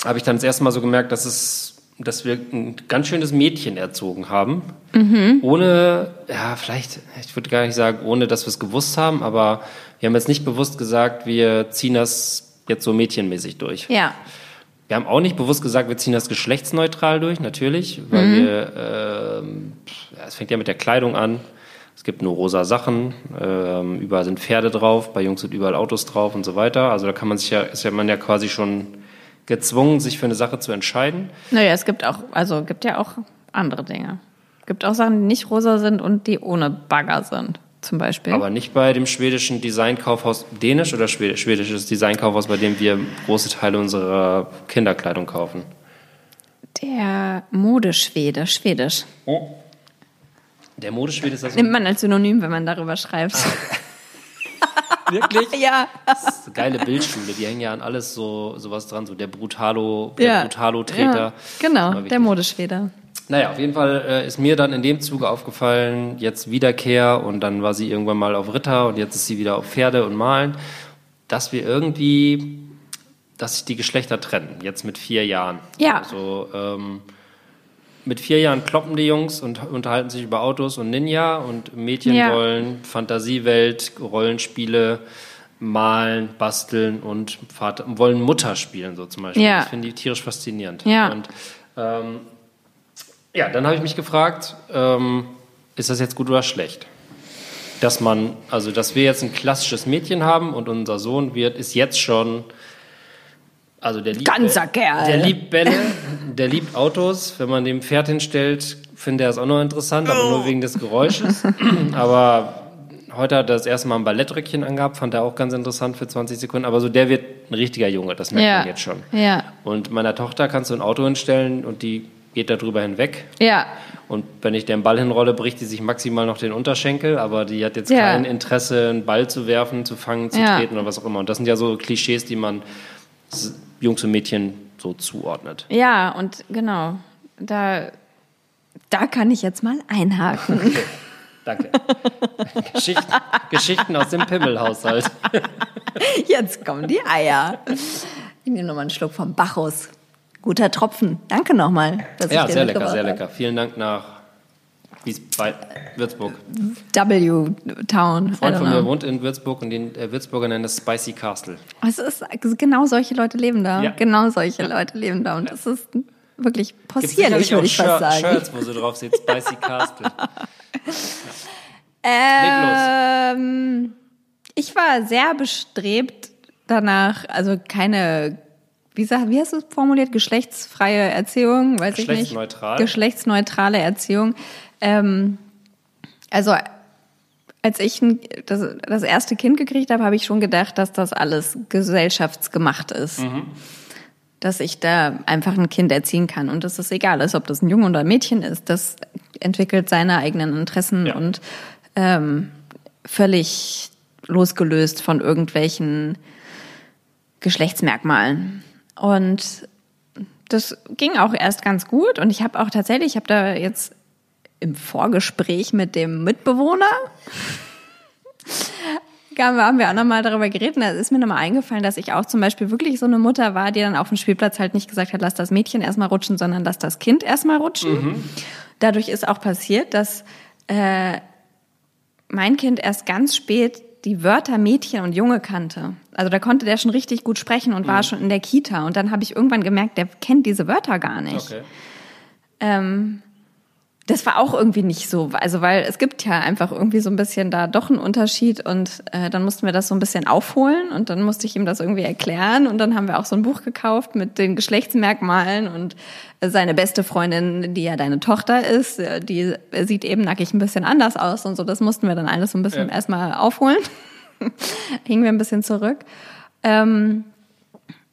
habe ich dann das erste Mal so gemerkt, dass es dass wir ein ganz schönes Mädchen erzogen haben. Mhm. Ohne, ja, vielleicht, ich würde gar nicht sagen, ohne dass wir es gewusst haben, aber wir haben jetzt nicht bewusst gesagt, wir ziehen das jetzt so mädchenmäßig durch. Ja. Wir haben auch nicht bewusst gesagt, wir ziehen das geschlechtsneutral durch, natürlich, weil mhm. wir, äh, es fängt ja mit der Kleidung an. Es gibt nur rosa Sachen, äh, überall sind Pferde drauf, bei Jungs sind überall Autos drauf und so weiter. Also da kann man sich ja, ist ja man ja quasi schon gezwungen, sich für eine Sache zu entscheiden. Naja, es gibt auch, also gibt ja auch andere Dinge. Es gibt auch Sachen, die nicht rosa sind und die ohne Bagger sind, zum Beispiel. Aber nicht bei dem schwedischen Designkaufhaus, dänisch oder schwedisch, schwedisches Designkaufhaus, bei dem wir große Teile unserer Kinderkleidung kaufen. Der Modeschwede, schwedisch. Oh. Der Modeschwede ist das. Nimmt man als Synonym, wenn man darüber schreibt. Wirklich? ja. Das ist eine geile Bildschule, die hängen ja an alles so sowas dran, so der Brutalo, der ja. Brutalo-Treter. Ja, genau, der Modeschwede. Naja, auf jeden Fall äh, ist mir dann in dem Zuge aufgefallen, jetzt Wiederkehr und dann war sie irgendwann mal auf Ritter und jetzt ist sie wieder auf Pferde und Malen, dass wir irgendwie, dass sich die Geschlechter trennen, jetzt mit vier Jahren. Ja. Also, ähm, mit vier Jahren kloppen die Jungs und unterhalten sich über Autos und Ninja und Mädchen ja. wollen Fantasiewelt, Rollenspiele, malen, basteln und Vater, wollen Mutter spielen, so zum Beispiel. Ja. Das finde ich tierisch faszinierend. Ja. Und ähm, ja, dann habe ich mich gefragt, ähm, ist das jetzt gut oder schlecht? Dass man, also dass wir jetzt ein klassisches Mädchen haben und unser Sohn wird, ist jetzt schon also der liebt, Ganzer Kerl. Der liebt Bälle, der liebt Autos. Wenn man dem Pferd hinstellt, findet er es auch noch interessant, aber nur wegen des Geräusches. aber heute hat er das erste Mal ein Ballettröckchen angehabt, fand er auch ganz interessant für 20 Sekunden. Aber so der wird ein richtiger Junge, das merkt ja. man jetzt schon. Ja. Und meiner Tochter kannst du ein Auto hinstellen und die geht da drüber hinweg. Ja. Und wenn ich den Ball hinrolle, bricht die sich maximal noch den Unterschenkel, aber die hat jetzt ja. kein Interesse, einen Ball zu werfen, zu fangen, zu ja. treten oder was auch immer. Und das sind ja so Klischees, die man Jungs und Mädchen so zuordnet. Ja, und genau, da, da kann ich jetzt mal einhaken. Okay. Danke. Geschichten, Geschichten aus dem Pimmelhaushalt. Jetzt kommen die Eier. Ich nehme nochmal einen Schluck vom Bacchus. Guter Tropfen. Danke nochmal. Ja, sehr lecker, sehr lecker. Vielen Dank nach wie bei Würzburg? W-Town. Ein Freund von mir wohnt in Würzburg und den äh, Würzburger nennen das Spicy Castle. Es ist genau solche Leute leben da. Ja. Genau solche Leute leben da und es ist wirklich possierlich, würde ich fast sagen. Shirts, wo so drauf steht Spicy Castle. ähm, ich war sehr bestrebt danach, also keine wie, sag, wie hast du es formuliert? Geschlechtsfreie Erziehung, weiß ich nicht. Geschlechtsneutrale Erziehung. Ähm, also als ich das, das erste Kind gekriegt habe, habe ich schon gedacht, dass das alles gesellschaftsgemacht ist. Mhm. Dass ich da einfach ein Kind erziehen kann und dass es egal ist, ob das ein Junge oder ein Mädchen ist. Das entwickelt seine eigenen Interessen ja. und ähm, völlig losgelöst von irgendwelchen Geschlechtsmerkmalen. Und das ging auch erst ganz gut und ich habe auch tatsächlich, ich habe da jetzt im Vorgespräch mit dem Mitbewohner haben wir auch nochmal darüber geredet. Da ist mir nochmal eingefallen, dass ich auch zum Beispiel wirklich so eine Mutter war, die dann auf dem Spielplatz halt nicht gesagt hat, lass das Mädchen erstmal rutschen, sondern lass das Kind erstmal rutschen. Mhm. Dadurch ist auch passiert, dass äh, mein Kind erst ganz spät die Wörter Mädchen und Junge kannte. Also da konnte der schon richtig gut sprechen und mhm. war schon in der Kita. Und dann habe ich irgendwann gemerkt, der kennt diese Wörter gar nicht. Okay. Ähm, das war auch irgendwie nicht so, also weil es gibt ja einfach irgendwie so ein bisschen da doch einen Unterschied und äh, dann mussten wir das so ein bisschen aufholen und dann musste ich ihm das irgendwie erklären und dann haben wir auch so ein Buch gekauft mit den Geschlechtsmerkmalen und seine beste Freundin, die ja deine Tochter ist, äh, die sieht eben nackig ein bisschen anders aus und so, das mussten wir dann alles so ein bisschen ja. erstmal aufholen. Hingen wir ein bisschen zurück. Ähm,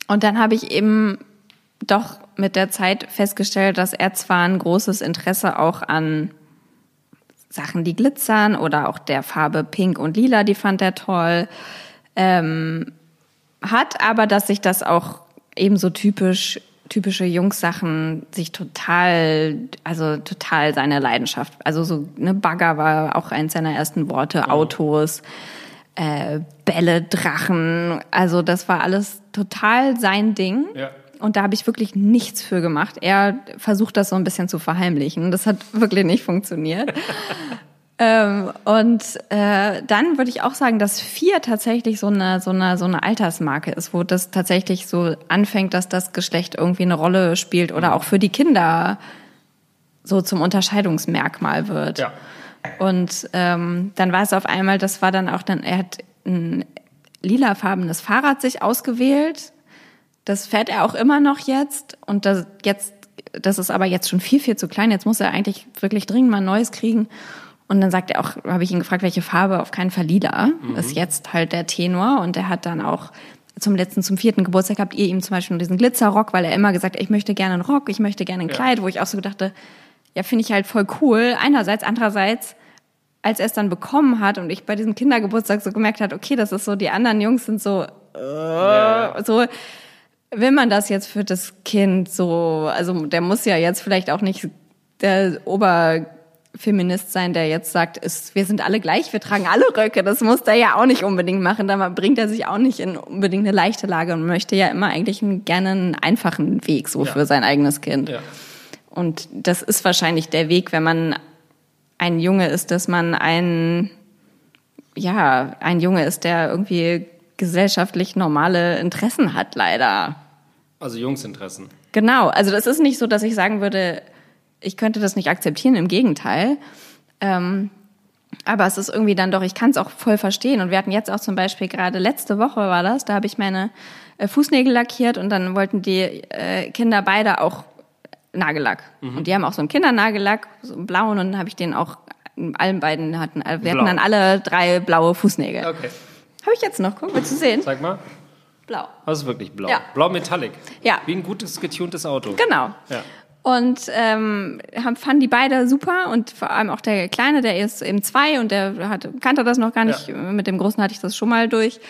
und dann habe ich eben doch mit der Zeit festgestellt, dass er zwar ein großes Interesse auch an Sachen, die glitzern oder auch der Farbe Pink und Lila, die fand er toll, ähm, hat, aber dass sich das auch ebenso typisch typische Jungsachen sich total, also total seine Leidenschaft. Also so eine Bagger war auch eins seiner ersten Worte, Autos, äh, Bälle, Drachen. Also das war alles total sein Ding. Ja. Und da habe ich wirklich nichts für gemacht. Er versucht das so ein bisschen zu verheimlichen. Das hat wirklich nicht funktioniert. ähm, und äh, dann würde ich auch sagen, dass vier tatsächlich so eine, so, eine, so eine Altersmarke ist, wo das tatsächlich so anfängt, dass das Geschlecht irgendwie eine Rolle spielt oder auch für die Kinder so zum Unterscheidungsmerkmal wird. Ja. Und ähm, dann war es auf einmal, das war dann auch dann, er hat ein lilafarbenes Fahrrad sich ausgewählt das fährt er auch immer noch jetzt und das jetzt, das ist aber jetzt schon viel, viel zu klein. Jetzt muss er eigentlich wirklich dringend mal ein neues kriegen. Und dann sagt er auch, habe ich ihn gefragt, welche Farbe, auf keinen Fall lila, mhm. ist jetzt halt der Tenor. Und er hat dann auch zum letzten, zum vierten Geburtstag habt ihr ihm zum Beispiel diesen Glitzerrock, weil er immer gesagt, ich möchte gerne einen Rock, ich möchte gerne ein ja. Kleid, wo ich auch so dachte, ja, finde ich halt voll cool. Einerseits, andererseits, als er es dann bekommen hat und ich bei diesem Kindergeburtstag so gemerkt hat, okay, das ist so, die anderen Jungs sind so, äh, ja. so, will man das jetzt für das Kind so, also der muss ja jetzt vielleicht auch nicht der Oberfeminist sein, der jetzt sagt, ist, wir sind alle gleich, wir tragen alle Röcke. Das muss der ja auch nicht unbedingt machen. Da bringt er sich auch nicht in unbedingt eine leichte Lage und möchte ja immer eigentlich einen, gerne einen einfachen Weg so ja. für sein eigenes Kind. Ja. Und das ist wahrscheinlich der Weg, wenn man ein Junge ist, dass man ein, ja, ein Junge ist, der irgendwie gesellschaftlich normale Interessen hat, leider. Also Jungsinteressen. Genau. Also das ist nicht so, dass ich sagen würde, ich könnte das nicht akzeptieren, im Gegenteil. Ähm, aber es ist irgendwie dann doch, ich kann es auch voll verstehen. Und wir hatten jetzt auch zum Beispiel gerade letzte Woche war das, da habe ich meine äh, Fußnägel lackiert und dann wollten die äh, Kinder beide auch Nagellack. Mhm. Und die haben auch so einen Kindernagellack, so einen blauen, und dann habe ich den auch, allen beiden hatten, wir Blau. hatten dann alle drei blaue Fußnägel. Okay. Habe ich jetzt noch, guck, willst du sehen? Zeig mal. Blau. Das ist wirklich blau. Ja. Blau Metallic. Ja. Wie ein gutes, getuntes Auto. Genau. Ja. Und ähm, haben, fanden die beide super und vor allem auch der Kleine, der ist eben zwei und der hat, kannte das noch gar nicht. Ja. Mit dem Großen hatte ich das schon mal durch.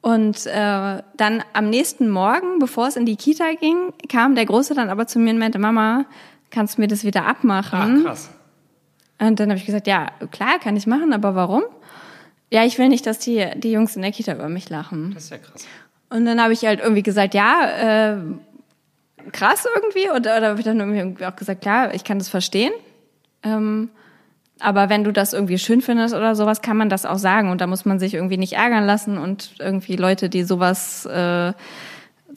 Und äh, dann am nächsten Morgen, bevor es in die Kita ging, kam der Große dann aber zu mir und meinte, Mama, kannst du mir das wieder abmachen? Ah, krass. Und dann habe ich gesagt, ja, klar, kann ich machen, aber warum? Ja, ich will nicht, dass die, die Jungs in der Kita über mich lachen. Das ist ja krass. Und dann habe ich halt irgendwie gesagt, ja, äh, krass irgendwie. Oder, oder habe ich dann irgendwie auch gesagt, klar, ich kann das verstehen. Ähm, aber wenn du das irgendwie schön findest oder sowas, kann man das auch sagen. Und da muss man sich irgendwie nicht ärgern lassen und irgendwie Leute, die sowas äh,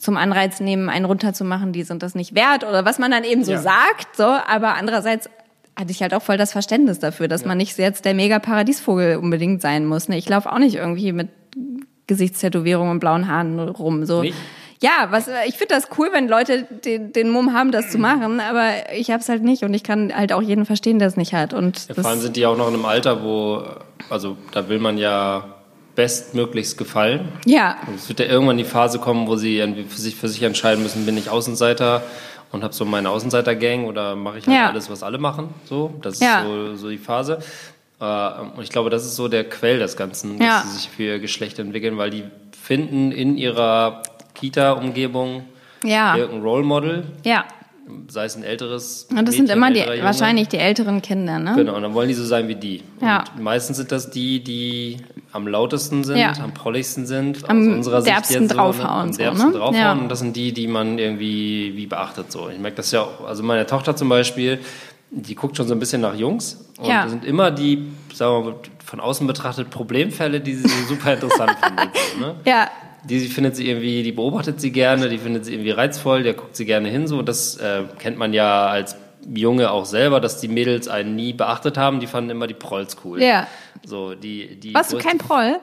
zum Anreiz nehmen, einen runterzumachen, die sind das nicht wert oder was man dann eben so ja. sagt. So, aber andererseits hatte ich halt auch voll das Verständnis dafür, dass ja. man nicht jetzt der mega Paradiesvogel unbedingt sein muss. Ne? Ich laufe auch nicht irgendwie mit Gesichtstätowierungen und blauen Haaren rum. So. Nicht? ja, was ich finde das cool, wenn Leute den, den Mumm haben, das zu machen, aber ich habe es halt nicht und ich kann halt auch jeden verstehen, der es nicht hat. Und ja, vor allem sind die auch noch in einem Alter, wo, also da will man ja bestmöglichst gefallen. Ja. Und es wird ja irgendwann die Phase kommen, wo sie für sich, für sich entscheiden müssen, bin ich Außenseiter und habe so meine Außenseiter-Gang oder mache ich halt ja. alles, was alle machen. So, das ist ja. so, so die Phase. Äh, und ich glaube, das ist so der Quell des Ganzen, dass ja. sie sich für ihr Geschlecht entwickeln, weil die finden in ihrer Kita-Umgebung ja. irgendein Role Model. Ja. Sei es ein älteres. Und das Mädchen, sind immer die, wahrscheinlich die älteren Kinder, ne? Genau, und dann wollen die so sein wie die. Ja. Und meistens sind das die, die am lautesten sind, ja. am prolligsten sind, am aus unserer derbsten Sicht jetzt draufhauen. So, ne? am derbsten so, ne? draufhauen. Ja. Und das sind die, die man irgendwie wie beachtet. So. Ich merke das ja auch, also meine Tochter zum Beispiel, die guckt schon so ein bisschen nach Jungs. Und ja. das sind immer die, sagen wir mal, von außen betrachtet Problemfälle, die sie super interessant findet. So, ne? Ja die findet sie irgendwie, die beobachtet sie gerne, die findet sie irgendwie reizvoll, der guckt sie gerne hin so. Das äh, kennt man ja als Junge auch selber, dass die Mädels einen nie beachtet haben. Die fanden immer die Prolls cool. Ja. So die die. Warst du kein Proll?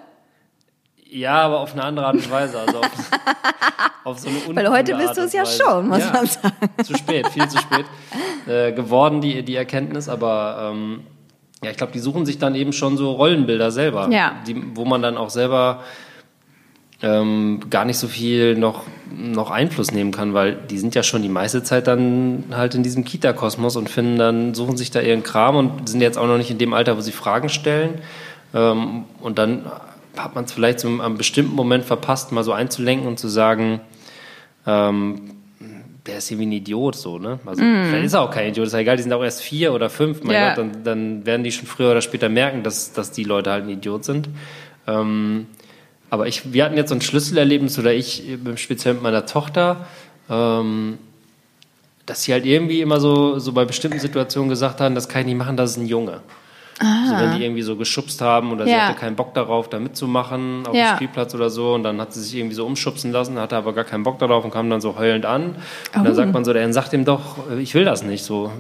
Ja, aber auf eine andere Art und Weise. Also auf, auf so eine Weil heute bist du es ja schon, muss ja, man sagen. Zu spät, viel zu spät äh, geworden die die Erkenntnis, aber ähm, ja, ich glaube, die suchen sich dann eben schon so Rollenbilder selber, ja. die, wo man dann auch selber ähm, gar nicht so viel noch, noch Einfluss nehmen kann, weil die sind ja schon die meiste Zeit dann halt in diesem Kita-Kosmos und finden dann, suchen sich da ihren Kram und sind jetzt auch noch nicht in dem Alter, wo sie Fragen stellen. Ähm, und dann hat man es vielleicht so einem bestimmten Moment verpasst, mal so einzulenken und zu sagen, ähm, der ist irgendwie ein Idiot, so, ne? Also, mm. vielleicht ist er auch kein Idiot, ist ja egal, die sind auch erst vier oder fünf, mein ja. Gott, dann, dann werden die schon früher oder später merken, dass, dass die Leute halt ein Idiot sind. Ähm, aber ich, wir hatten jetzt so ein Schlüsselerlebnis, oder ich speziell mit meiner Tochter, ähm, dass sie halt irgendwie immer so, so bei bestimmten Situationen gesagt haben, das kann ich nicht machen, das ist ein Junge. Also wenn die irgendwie so geschubst haben oder ja. sie hatte keinen Bock darauf, da mitzumachen auf ja. dem Spielplatz oder so und dann hat sie sich irgendwie so umschubsen lassen, hatte aber gar keinen Bock darauf und kam dann so heulend an. Und oh. dann sagt man so, dann sagt ihm doch, ich will das nicht so.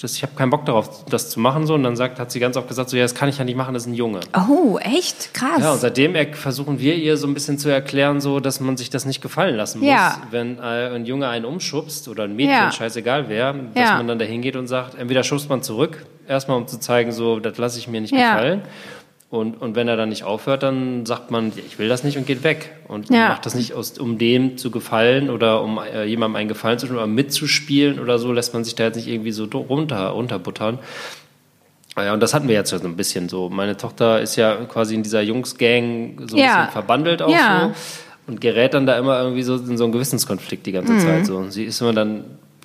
Das, ich habe keinen Bock darauf, das zu machen so. Und dann sagt, hat sie ganz oft gesagt, so ja, das kann ich ja nicht machen, das ist ein Junge. Oh, echt? Krass. Ja, und seitdem versuchen wir ihr so ein bisschen zu erklären, so, dass man sich das nicht gefallen lassen muss, ja. wenn äh, ein Junge einen umschubst oder ein Mädchen, scheißegal wer, dass man dann dahin geht und sagt, entweder schubst man zurück, erstmal um zu zeigen, so, das lasse ich mir nicht gefallen. Und, und wenn er dann nicht aufhört, dann sagt man, ich will das nicht und geht weg. Und ja. macht das nicht, aus, um dem zu gefallen oder um äh, jemandem einen Gefallen zu tun oder mitzuspielen oder so, lässt man sich da jetzt nicht irgendwie so runter, runterbuttern. Ah ja, und das hatten wir jetzt so ein bisschen so. Meine Tochter ist ja quasi in dieser Jungsgang so ein ja. bisschen verbandelt auch ja. so und gerät dann da immer irgendwie so in so einen Gewissenskonflikt die ganze mhm. Zeit so. Und sie ist immer dann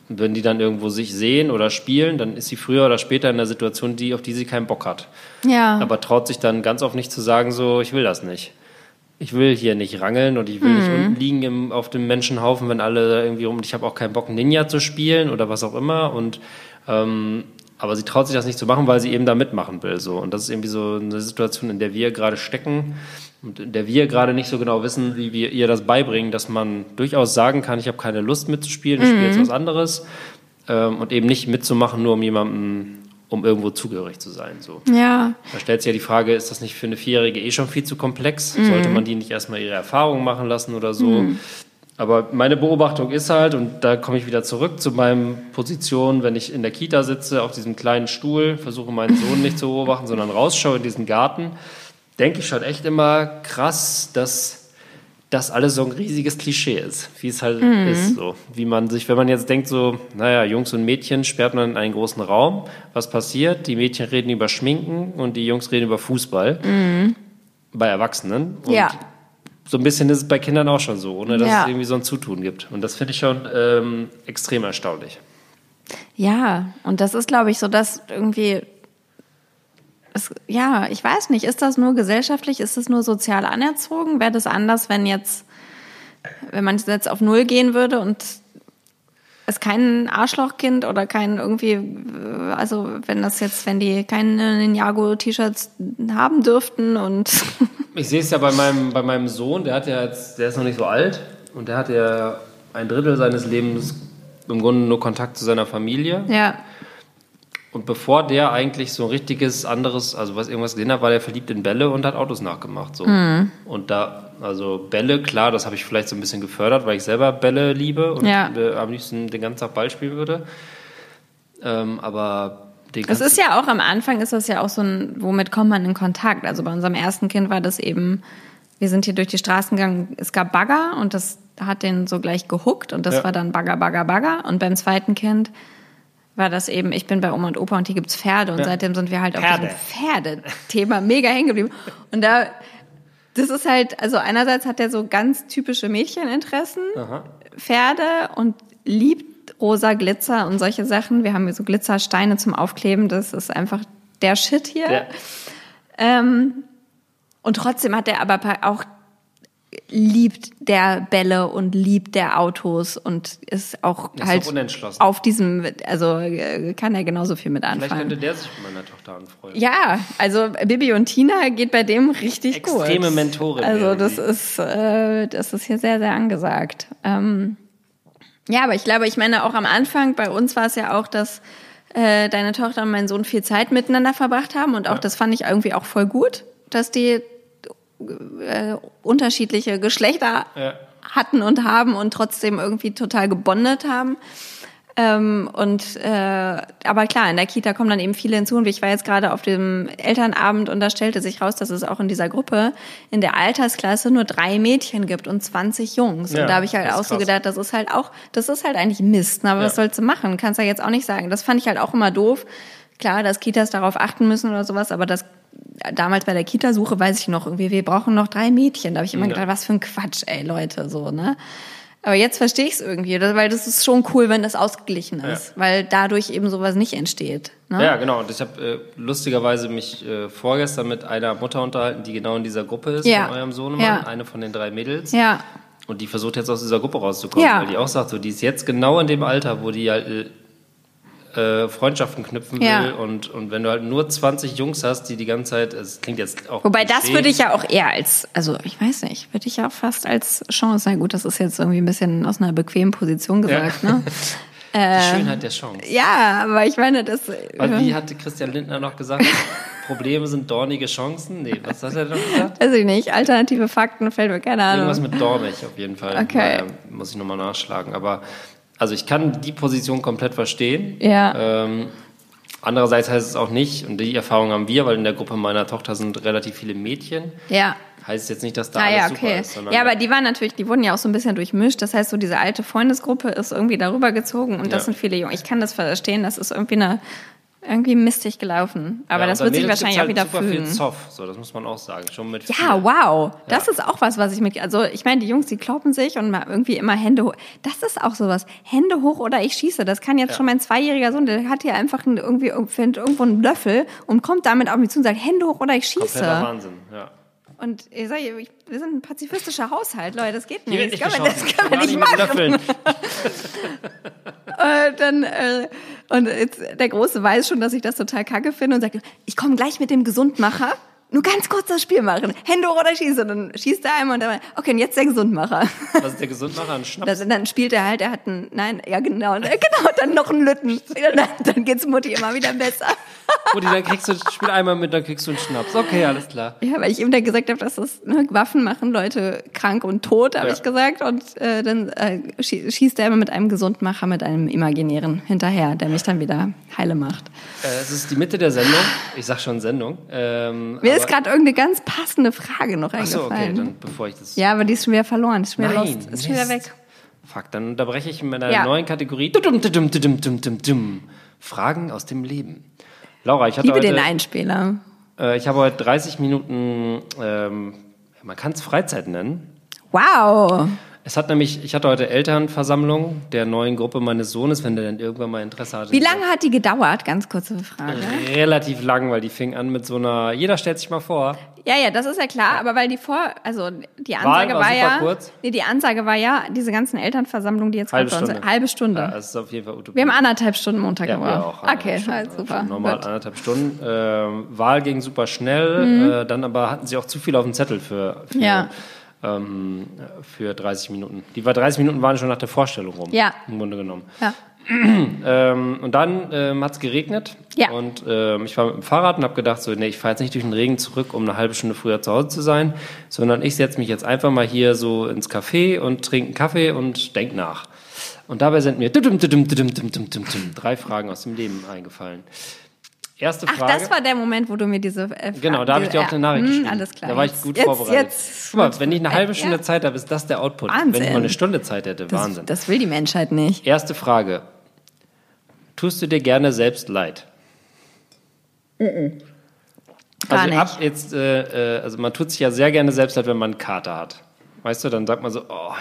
wenn die dann irgendwo sich sehen oder spielen, dann ist sie früher oder später in einer Situation, die, auf die sie keinen Bock hat. Ja. Aber traut sich dann ganz oft nicht zu sagen, so, ich will das nicht. Ich will hier nicht rangeln und ich will mhm. nicht unten liegen im, auf dem Menschenhaufen, wenn alle irgendwie rum. Ich habe auch keinen Bock, Ninja zu spielen oder was auch immer. Und ähm, aber sie traut sich das nicht zu machen, weil sie eben da mitmachen will. So. Und das ist irgendwie so eine Situation, in der wir gerade stecken und der wir gerade nicht so genau wissen, wie wir ihr das beibringen, dass man durchaus sagen kann, ich habe keine Lust mitzuspielen, ich mhm. spiele jetzt was anderes ähm, und eben nicht mitzumachen, nur um jemanden, um irgendwo zugehörig zu sein. So. Ja. Da stellt sich ja die Frage, ist das nicht für eine Vierjährige eh schon viel zu komplex? Mhm. Sollte man die nicht erstmal ihre Erfahrungen machen lassen oder so? Mhm. Aber meine Beobachtung ist halt, und da komme ich wieder zurück zu meinem Position, wenn ich in der Kita sitze, auf diesem kleinen Stuhl, versuche meinen Sohn nicht zu beobachten, sondern rausschaue in diesen Garten, denke ich schon echt immer krass, dass das alles so ein riesiges Klischee ist, wie es halt mhm. ist. So. Wie man sich, wenn man jetzt denkt, so, naja, Jungs und Mädchen sperrt man in einen großen Raum, was passiert? Die Mädchen reden über Schminken und die Jungs reden über Fußball. Mhm. Bei Erwachsenen. Und ja so ein bisschen ist es bei Kindern auch schon so, ohne dass ja. es irgendwie so ein Zutun gibt. Und das finde ich schon ähm, extrem erstaunlich. Ja, und das ist, glaube ich, so, dass irgendwie, es, ja, ich weiß nicht, ist das nur gesellschaftlich, ist das nur sozial anerzogen? Wäre das anders, wenn jetzt, wenn man jetzt auf Null gehen würde und es kein Arschlochkind oder kein irgendwie, also wenn das jetzt, wenn die keine Ninjago-T-Shirts haben dürften und. Ich sehe es ja bei meinem, bei meinem Sohn, der hat ja jetzt, der ist noch nicht so alt und der hat ja ein Drittel seines Lebens im Grunde nur Kontakt zu seiner Familie. Ja. Und bevor der eigentlich so ein richtiges anderes, also was irgendwas gesehen hat, war der verliebt in Bälle und hat Autos nachgemacht. So. Mhm. Und da, also Bälle, klar, das habe ich vielleicht so ein bisschen gefördert, weil ich selber Bälle liebe und ja. am liebsten den ganzen Tag Ball spielen würde. Ähm, aber es ist ja auch am Anfang ist das ja auch so ein, womit kommt man in Kontakt? Also bei unserem ersten Kind war das eben, wir sind hier durch die Straßen gegangen, es gab Bagger und das hat den so gleich gehuckt und das ja. war dann Bagger, Bagger, Bagger. Und beim zweiten Kind war das eben, ich bin bei Oma und Opa und hier gibt's Pferde und ja. seitdem sind wir halt auf Pferde. diesem Pferdethema mega hängen geblieben. Und da, das ist halt, also einerseits hat er so ganz typische Mädcheninteressen, Aha. Pferde und liebt rosa Glitzer und solche Sachen. Wir haben hier so Glitzersteine zum Aufkleben, das ist einfach der Shit hier. Ja. Ähm, und trotzdem hat er aber auch liebt der Bälle und liebt der Autos und ist auch ist halt auf diesem, also äh, kann er genauso viel mit anfangen. Vielleicht könnte der sich mit meiner Tochter anfreunden. Ja, also Bibi und Tina geht bei dem richtig Extreme gut. Extreme Mentorin. Also das ist, äh, das ist hier sehr, sehr angesagt. Ähm, ja, aber ich glaube, ich meine auch am Anfang, bei uns war es ja auch, dass äh, deine Tochter und mein Sohn viel Zeit miteinander verbracht haben und auch ja. das fand ich irgendwie auch voll gut, dass die äh, unterschiedliche Geschlechter ja. hatten und haben und trotzdem irgendwie total gebondet haben. Ähm, und äh, aber klar, in der Kita kommen dann eben viele hinzu. Und ich war jetzt gerade auf dem Elternabend und da stellte sich raus, dass es auch in dieser Gruppe in der Altersklasse nur drei Mädchen gibt und 20 Jungs. Ja, und da habe ich halt auch so gedacht, das ist halt auch, das ist halt eigentlich Mist. Ne? Aber ja. was sollst du machen? Kannst du ja jetzt auch nicht sagen. Das fand ich halt auch immer doof. Klar, dass Kitas darauf achten müssen oder sowas, aber das damals bei der Kita-Suche weiß ich noch irgendwie, wir brauchen noch drei Mädchen. Da habe ich immer ja. gedacht, was für ein Quatsch, ey, Leute, so, ne? Aber jetzt verstehe ich es irgendwie, weil das ist schon cool, wenn das ausgeglichen ist, ja. weil dadurch eben sowas nicht entsteht. Ne? Ja, genau. Und ich habe äh, lustigerweise mich äh, vorgestern mit einer Mutter unterhalten, die genau in dieser Gruppe ist ja. von eurem Sohnemann, ja. eine von den drei Mädels. Ja. Und die versucht jetzt aus dieser Gruppe rauszukommen, ja. weil die auch sagt, so, die ist jetzt genau in dem Alter, wo die halt äh, äh, Freundschaften knüpfen will. Ja. Und, und wenn du halt nur 20 Jungs hast, die die ganze Zeit, es klingt jetzt auch. Wobei das würde ich ja auch eher als, also ich weiß nicht, würde ich ja fast als Chance, na gut, das ist jetzt irgendwie ein bisschen aus einer bequemen Position gesagt, ja. ne? Die äh, Schönheit der Chance. Ja, aber ich meine, das. Weil wie hatte Christian Lindner noch gesagt? Probleme sind dornige Chancen? Nee, was hat er noch gesagt? Weiß ich nicht. Alternative Fakten fällt mir keine Ahnung. Irgendwas mit dornig auf jeden Fall. Okay. Naja, muss ich nochmal nachschlagen. Aber also ich kann die Position komplett verstehen. Ja. Ähm, andererseits heißt es auch nicht, und die Erfahrung haben wir, weil in der Gruppe meiner Tochter sind relativ viele Mädchen. Ja. Heißt jetzt nicht, dass da ah, alles ja, okay. super ist. Ja, aber die waren natürlich, die wurden ja auch so ein bisschen durchmischt. Das heißt, so diese alte Freundesgruppe ist irgendwie darüber gezogen und das ja. sind viele Jungs. Ich kann das verstehen, das ist irgendwie eine irgendwie mistig gelaufen. Aber ja, das wird sich wahrscheinlich halt auch wieder super fühlen. Viel Zoff, so, das muss man auch sagen. Schon mit ja, viel. wow. Das ja. ist auch was, was ich mit, also ich meine, die Jungs, die kloppen sich und irgendwie immer Hände hoch. Das ist auch sowas. Hände hoch oder ich schieße. Das kann jetzt ja. schon mein zweijähriger Sohn, der hat hier einfach irgendwie, findet irgendwo einen Löffel und kommt damit auf mich zu und sagt, Hände hoch oder ich schieße. Kompletter Wahnsinn, ja. Und ich sage, wir sind ein pazifistischer Haushalt, Leute, das geht nicht. Das kann, man, das kann man nicht machen. und dann, äh, und jetzt, der Große weiß schon, dass ich das total kacke finde und sagt, ich komme gleich mit dem Gesundmacher nur ganz kurz das Spiel machen. Hände oder schießen. Und dann schießt er einmal und dann, okay, und jetzt der Gesundmacher. Was ist der Gesundmacher? Ein Schnaps? Das, dann spielt er halt, er hat einen, nein, ja genau, genau, dann noch einen Lütten. Dann, dann geht's Mutti immer wieder besser. Mutti, dann kriegst du, spiel einmal mit, dann kriegst du einen Schnaps. Okay, alles klar. Ja, weil ich ihm dann gesagt habe, dass das ne, Waffen machen Leute krank und tot, habe ja. ich gesagt. Und äh, dann äh, schießt er immer mit einem Gesundmacher, mit einem imaginären hinterher, der mich dann wieder heile macht. Äh, es ist die Mitte der Sendung. Ich sag schon Sendung. Ähm, ist gerade irgendeine ganz passende Frage noch eingefallen. Ach so, okay, dann bevor ich das. Ja, aber die ist schon wieder verloren, ist schon wieder Nein, lost, ist schon wieder weg. Fuck, dann unterbreche ich mit einer ja. neuen Kategorie. Fragen aus dem Leben. Laura, ich hatte Liebe heute, den Einspieler. Äh, ich habe heute 30 Minuten, ähm, man kann es Freizeit nennen. Wow. Es hat nämlich, ich hatte heute Elternversammlung der neuen Gruppe meines Sohnes, wenn der dann irgendwann mal Interesse hatte. Wie lange hat die gedauert? Ganz kurze Frage. Relativ lang, weil die fing an mit so einer, jeder stellt sich mal vor. Ja, ja, das ist ja klar, aber weil die vor, also die Ansage war, war ja, kurz. nee, die Ansage war ja, diese ganzen Elternversammlungen, die jetzt halbe Stunde. Sind, halbe Stunde. Ja, das ist auf jeden Fall Utopie. Wir haben anderthalb Stunden Montag ja, gebraucht. Okay, halt super. Normal Gut. anderthalb Stunden. Äh, Wahl ging super schnell, mhm. äh, dann aber hatten sie auch zu viel auf dem Zettel für, für ja ähm, für 30 Minuten. Die war 30 Minuten waren schon nach der Vorstellung rum. Ja. Im Grunde genommen. Ja. ähm, und dann ähm, hat es geregnet. Ja. Und ähm, ich war mit dem Fahrrad und habe gedacht, so, nee, ich fahre jetzt nicht durch den Regen zurück, um eine halbe Stunde früher zu Hause zu sein, sondern ich setze mich jetzt einfach mal hier so ins Café und trinke einen Kaffee und denk nach. Und dabei sind mir drei Fragen aus dem Leben eingefallen. Erste Frage. Ach, das war der Moment, wo du mir diese. Äh, genau, da habe ich dir auch eine Nachricht hm, geschrieben. Alles klar. Da war ich gut jetzt, vorbereitet. Jetzt, Guck mal, wenn ich eine halbe Stunde ja. Zeit habe, ist das der Output. Wahnsinn. Wenn ich mal eine Stunde Zeit hätte, das, Wahnsinn. Das will die Menschheit nicht. Erste Frage. Tust du dir gerne selbst leid? Mm -mm. Gar also nicht. ab jetzt, äh, äh, also man tut sich ja sehr gerne selbst leid, wenn man einen Kater hat. Weißt du, dann sagt man so, oh.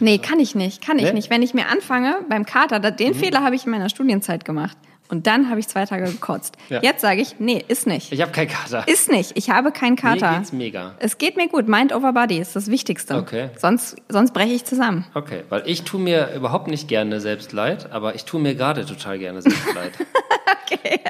Nee, kann ich nicht, kann ich nee? nicht. Wenn ich mir anfange beim Kater, den mhm. Fehler habe ich in meiner Studienzeit gemacht. Und dann habe ich zwei Tage gekotzt. Ja. Jetzt sage ich, nee, ist nicht. Ich habe keinen Kater. Ist nicht. Ich habe keinen Kater. Mir geht's mega. Es geht mir gut. Mind over Body ist das Wichtigste. Okay. Sonst, sonst breche ich zusammen. Okay, weil ich tue mir überhaupt nicht gerne selbst leid, aber ich tue mir gerade total gerne selbst leid. okay.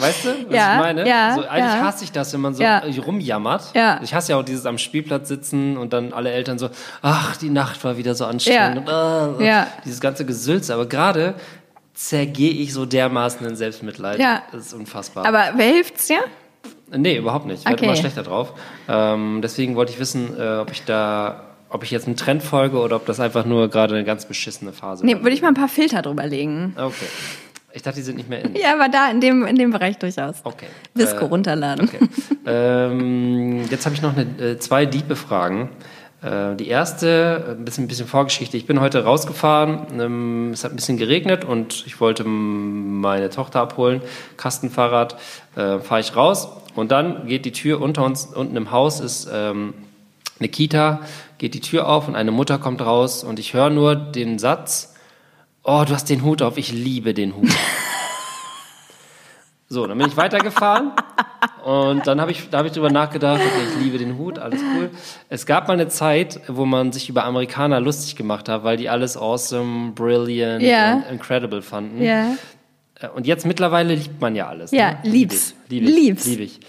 Weißt du, was ja, ich meine? Ja, so, eigentlich ja. hasse ich das, wenn man so ja. rumjammert. Ja. Ich hasse ja auch dieses am Spielplatz sitzen und dann alle Eltern so, ach, die Nacht war wieder so anstrengend. Ja. Und, äh, ja. Dieses ganze Gesülz. Aber gerade zergehe ich so dermaßen in Selbstmitleid. Ja. Das ist unfassbar. Aber wer hilft's dir? Nee, überhaupt nicht. Ich werde immer schlechter drauf. Ähm, deswegen wollte ich wissen, äh, ob ich da ob ich jetzt einen Trend folge oder ob das einfach nur gerade eine ganz beschissene Phase ist. Nee, würde ich mal ein paar Filter drüber legen. Okay. Ich dachte, die sind nicht mehr in. Ja, aber da in dem, in dem Bereich durchaus. Okay. Visco äh, runterladen. Okay. ähm, jetzt habe ich noch eine, äh, zwei diepe Fragen. Äh, die erste, äh, ein bisschen, ein bisschen Vorgeschichte. Ich bin heute rausgefahren, ähm, es hat ein bisschen geregnet und ich wollte meine Tochter abholen, Kastenfahrrad, äh, fahre ich raus und dann geht die Tür unter uns, unten im Haus ist ähm, eine Kita, geht die Tür auf und eine Mutter kommt raus und ich höre nur den Satz, oh, du hast den Hut auf, ich liebe den Hut. So, dann bin ich weitergefahren und dann habe ich, da habe ich drüber nachgedacht, okay, ich liebe den Hut, alles cool. Es gab mal eine Zeit, wo man sich über Amerikaner lustig gemacht hat, weil die alles awesome, brilliant ja. und incredible fanden. Ja. Äh, und jetzt mittlerweile liebt man ja alles. Ja, ne? lieb's. Lieb ich, Lieb's. Lieb ich.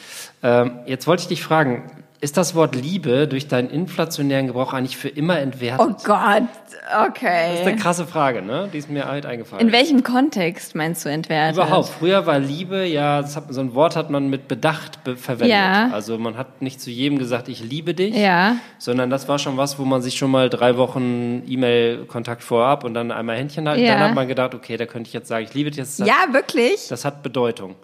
Ähm, jetzt wollte ich dich fragen, ist das Wort Liebe durch deinen inflationären Gebrauch eigentlich für immer entwertet? Oh Gott, Das ist okay. eine krasse Frage, ne? Die ist mir halt eingefallen. In welchem Kontext meinst du entwertet? Überhaupt. Früher war Liebe, ja, hat, so ein Wort hat man mit Bedacht be verwendet. Ja. Also man hat nicht zu jedem gesagt, ich liebe dich, Ja. sondern das war schon was, wo man sich schon mal drei Wochen E-Mail-Kontakt vorab und dann einmal Händchen halten. Ja. Dann hat man gedacht, okay, da könnte ich jetzt sagen, ich liebe dich. Das hat, Ja, wirklich? das hat Bedeutung.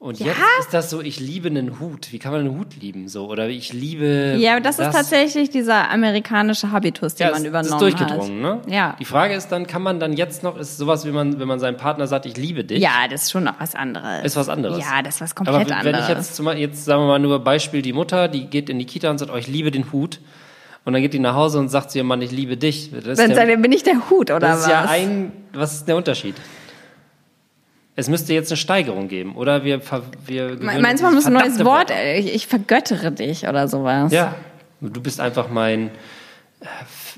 Und Ja? jetzt ist das so, ich liebe einen Hut. Wie kann man einen Hut lieben? So oder ich liebe. Ja, das, ist tatsächlich dieser amerikanische Habitus, den ja, man übernommen ist durchgedrungen, hat. ne? Ja. Die Frage ist dann, kann man dann jetzt noch, ist sowas, wie man, wenn man seinem Partner sagt, ich liebe dich? Ja, das ist schon noch was anderes. Ist was anderes. Ja, das ist was Aber komplett wenn anderes. ich jetzt, zum Beispiel, jetzt sagen wir mal nur Beispiel, die Mutter, die geht in die Kita und sagt, oh, ich liebe den Hut. Und dann geht die nach Hause und sagt zu ihrem Mann, ich liebe dich. Das Dann der, er, bin ich der Hut oder das was? ist ja ein, was ist der Unterschied? Es müsste jetzt eine Steigerung geben, oder? Wir, wir Meinst du, man muss ein neues Wort? Ich, ich vergöttere dich oder sowas. Ja, du bist einfach mein, äh,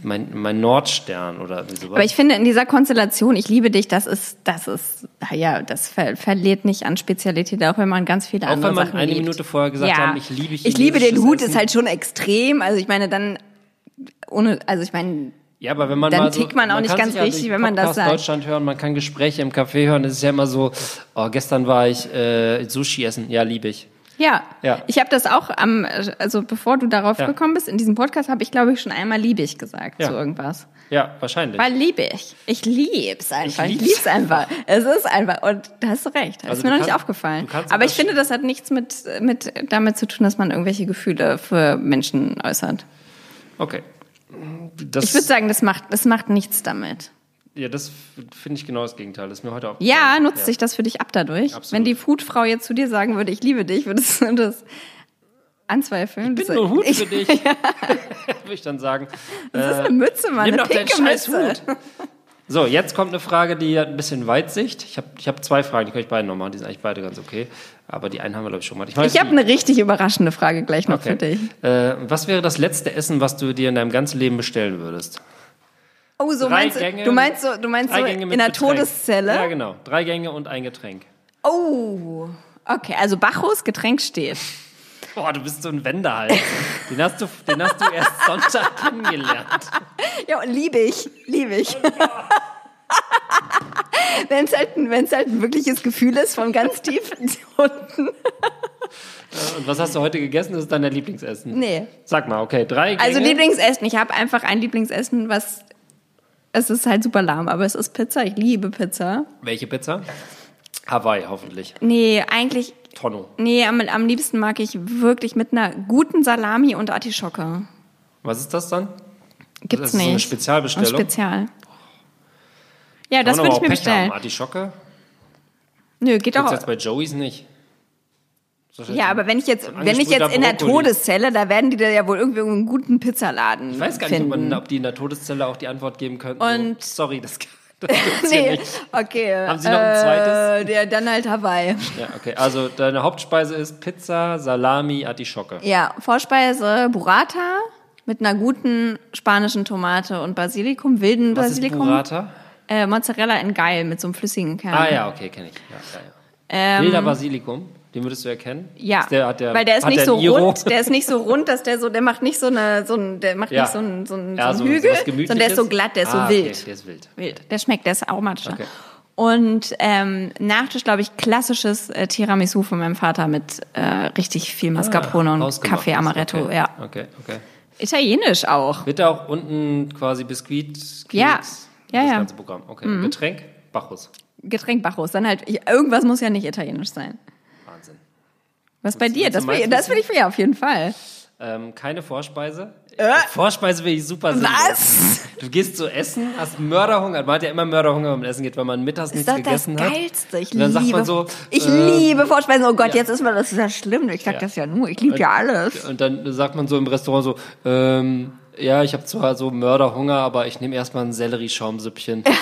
mein, mein Nordstern oder sowas. Aber ich finde, in dieser Konstellation, ich liebe dich, das ist, das ist, ja, das ver verliert nicht an Spezialität, auch wenn man ganz viele Auch andere wenn man Sachen eine liebt. Minute vorher gesagt ja. haben, ich liebe Ich liebe den Hut, Essen. ist halt schon extrem. Also ich meine, dann, ohne, also ich meine, Ja, aber wenn man Dann mal so, tickt man auch nicht kann ganz richtig, wenn man das sagt. Deutschland hören, man kann Gespräche im Café hören. Es ist ja immer so, oh, gestern war ich äh, Sushi essen. Ja, liebe ich. ja. Ja. Ich habe das auch am, also bevor du darauf Ja. gekommen bist, in diesem Podcast habe ich, glaube ich, schon einmal liebe ich gesagt Ja. zu irgendwas. Ja, wahrscheinlich. Weil liebe ich. Ich lieb's einfach. Ich lieb's lieb's, einfach. Es ist einfach. Und da hast du recht. Das Also ist mir noch nicht kannst- aufgefallen. du kannst Aber ich finde, das hat nichts mit, mit damit zu tun, dass man irgendwelche Gefühle für Menschen äußert. okay. Das, Ich würde sagen, das macht, das macht nichts damit. ja, das finde ich genau das Gegenteil. Das ist mir heute auch Ja, nutzt sich das für dich ab dadurch? Absolut. Wenn die Foodfrau jetzt zu dir sagen würde, ich liebe dich, würdest du das anzweifeln? Ich bin nur Hut ich, für dich. Würde ich dann sagen. Das ist eine Mütze, Mann. Nimm eine doch deinen scheiß Mütze. Hut. So, jetzt kommt eine Frage, die hat ein bisschen Weitsicht. Ich habe ich hab zwei Fragen, die kann ich beide noch machen. Die sind eigentlich beide ganz okay. Aber die einen haben wir, glaube ich, schon mal. Ich, Ich habe eine richtig überraschende Frage gleich noch für Okay. dich. Äh, was wäre das letzte Essen, was du dir in deinem ganzen Leben bestellen würdest? Oh, so Drei meinst Gänge- du, meinst so, du meinst so in der Getränk. Todeszelle? Ja, genau. Drei Gänge und ein Getränk. Oh, okay, also Bacchus Getränk steht. Boah, du bist so ein Wendehals. Den hast du, den hast du erst Sonntag kennengelernt. Ja, liebe ich, liebe ich. Wenn es halt, wenn's halt ein wirkliches Gefühl ist von ganz tief unten. Und was hast du heute gegessen? Das ist dein Lieblingsessen. Nee. Sag mal, okay, drei Gänge. Also Lieblingsessen. Ich habe einfach ein Lieblingsessen, was es ist halt super lahm, aber es ist Pizza. Ich liebe Pizza. Welche Pizza? Hawaii, hoffentlich. Nee, eigentlich, Tonno. nee, am, am liebsten mag ich wirklich mit einer guten Salami und Artischocke. Was ist das dann? Gibt's Das ist so nicht. eine Spezialbestellung? Und Spezial. Ja, das Kann man würde ich mir Pech haben. bestellen. Artischocke? Nö, geht Gibt's auch. jetzt bei Joey's nicht. Das ist Ja, aber wenn ich jetzt, wenn ich jetzt in der Brokkoli. Todeszelle, da werden die da ja wohl irgendwie einen guten Pizzaladen Ich weiß gar nicht, ob, man, ob die in der Todeszelle auch die Antwort geben könnten. Und- so, sorry, das, das hier nee, okay. Haben Sie noch ein zweites? Äh, der, dann halt Hawaii. Ja, okay. Also deine Hauptspeise ist Pizza, Salami, Artischocke. Ja, Vorspeise Burrata mit einer guten spanischen Tomate und Basilikum, wilden Was ist Basilikum. Burrata? Äh, Mozzarella in geil mit so einem flüssigen Kern. Ah ja, okay, kenne ich. Ja, ja, ja. Ähm, Wilder Basilikum, den würdest du erkennen? Ja, der, der, weil der ist nicht so ein Iro? rund, der ist nicht so rund, dass der so, der macht nicht so eine, so ein, der macht Ja. nicht so ein, so ein, Ja, so so- ein so Hügel, sondern der ist so glatt, der ist Ah, so okay, wild. der ist wild. Wild. Der schmeckt, der ist aromatischer. Okay. Und ähm, Nachtisch, glaube ich, klassisches äh, Tiramisu von meinem Vater mit äh, richtig viel Mascarpone und Ah, Hausgemachtes, Kaffee Amaretto. Okay. Ja. Okay, okay. Italienisch auch. Wird da auch unten quasi Biskuit, Keks, Ja. Ja, das ja. ganze Programm. Okay, Getränk, Bacchus. Getränk Bacchus. Dann halt, irgendwas muss ja nicht italienisch sein. Was bei dir? Das will, das will ich ja auf jeden Fall. Ähm, keine Vorspeise. Vorspeise will ich super. Äh? Was? Du gehst zu essen, hast Mörderhunger. Man hat ja immer Mörderhunger, wenn man essen geht, weil man mittags Das ist nichts das gegessen hat. Geilste. Ich dann sagt liebe, man so, ich äh, liebe Vorspeisen. Oh Gott, ja. jetzt ist mir das ist ja schlimm. Ich sag Ja. das ja nur. Ich liebe ja alles. Und dann sagt man so im Restaurant so, ähm, ja, ich habe zwar so Mörderhunger, aber ich nehme erstmal ein Sellerieschaumsüppchen.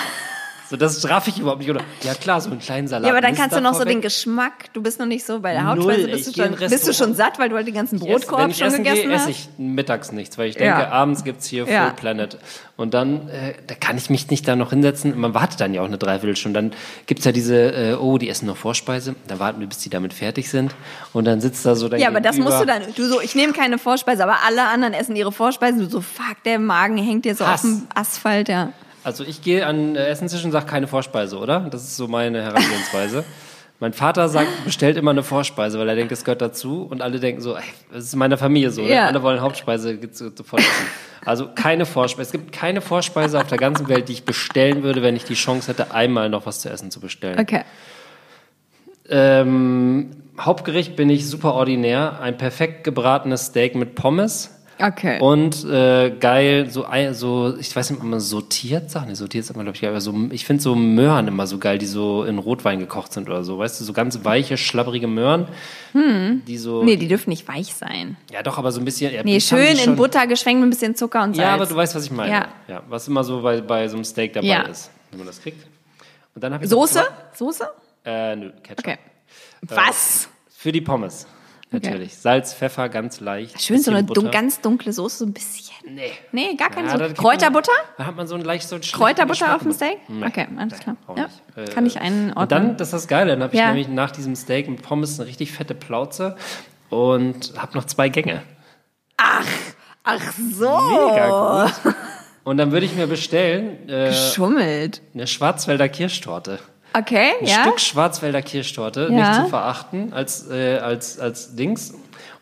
So, das raff ich überhaupt nicht. Oder, ja klar, so einen kleinen Salat. Ja, aber dann kannst du noch so den Geschmack. Du bist noch nicht so bei der Hauptspeise. Bist, du schon, bist du schon satt, weil du halt den ganzen Brotkorb yes, schon gegessen gehe, hast? esse ich mittags nichts, weil ich denke, ja. abends gibt's hier ja. Full Planet. Und dann, äh, da kann ich mich nicht da noch hinsetzen. Man wartet dann ja auch eine Dreiviertelstunde. Dann gibt's ja diese, äh, oh, die essen noch Vorspeise. Dann warten wir, bis die damit fertig sind. Und dann sitzt da so dein Ja, aber das musst du dann, du so, ich nehme keine Vorspeise, aber alle anderen essen ihre Vorspeisen. Du so, fuck, der Magen hängt dir so Hass. auf dem Asphalt, ja. Also ich gehe an äh, Essenstisch und sage keine Vorspeise, oder? Das ist so meine Herangehensweise. mein Vater sagt, bestellt immer eine Vorspeise, weil er denkt, es gehört dazu. Und alle denken so, das ist in meiner Familie so. Ne? Ja. Alle wollen Hauptspeise sofort essen. Also keine Vorspeise. Es gibt keine Vorspeise auf der ganzen Welt, die ich bestellen würde, wenn ich die Chance hätte, einmal noch was zu essen zu bestellen. Okay. Ähm, Hauptgericht bin ich super ordinär. Ein perfekt gebratenes Steak mit Pommes Okay. Und äh, geil, so, so, ich weiß nicht, ob man sortiert sagt. Nee, sortiert sagt man, glaube ich, aber so, ich finde so Möhren immer so geil, die so in Rotwein gekocht sind oder so. Weißt du, so ganz weiche, schlabbrige Möhren. Hm. Die so. Nee, die dürfen nicht weich sein. Ja, doch, aber so ein bisschen. Ja, nee, schön in Butter geschwenkt mit ein bisschen Zucker und Salz. Ja, aber du weißt, was ich meine. Ja. ja was immer so bei, bei so einem Steak dabei ja. ist, wenn man das kriegt. Und dann ich Soße? Soße? Äh, nö, Ketchup. Okay. Was? Äh, für die Pommes. Natürlich. Okay. Salz, Pfeffer, ganz leicht. Schön, so eine dun ganz dunkle Soße, so ein bisschen. Nee. Nee, gar keine ja, Soße. Kräuterbutter? Da hat man so ein leicht so ein Kräuterbutter auf dem Steak? Nee. Okay, alles klar. Ja. Äh, Kann ich einen Und dann, das ist das Geile, dann habe ich ja. nämlich nach diesem Steak mit Pommes eine richtig fette Plauze und habe noch zwei Gänge. Ach, ach so. Mega gut. Und dann würde ich mir bestellen. Äh, Geschummelt. Eine Schwarzwälder Kirschtorte. Okay, ein ja. Stück Schwarzwälder Kirschtorte, ja. nicht zu verachten als, äh, als, als Dings.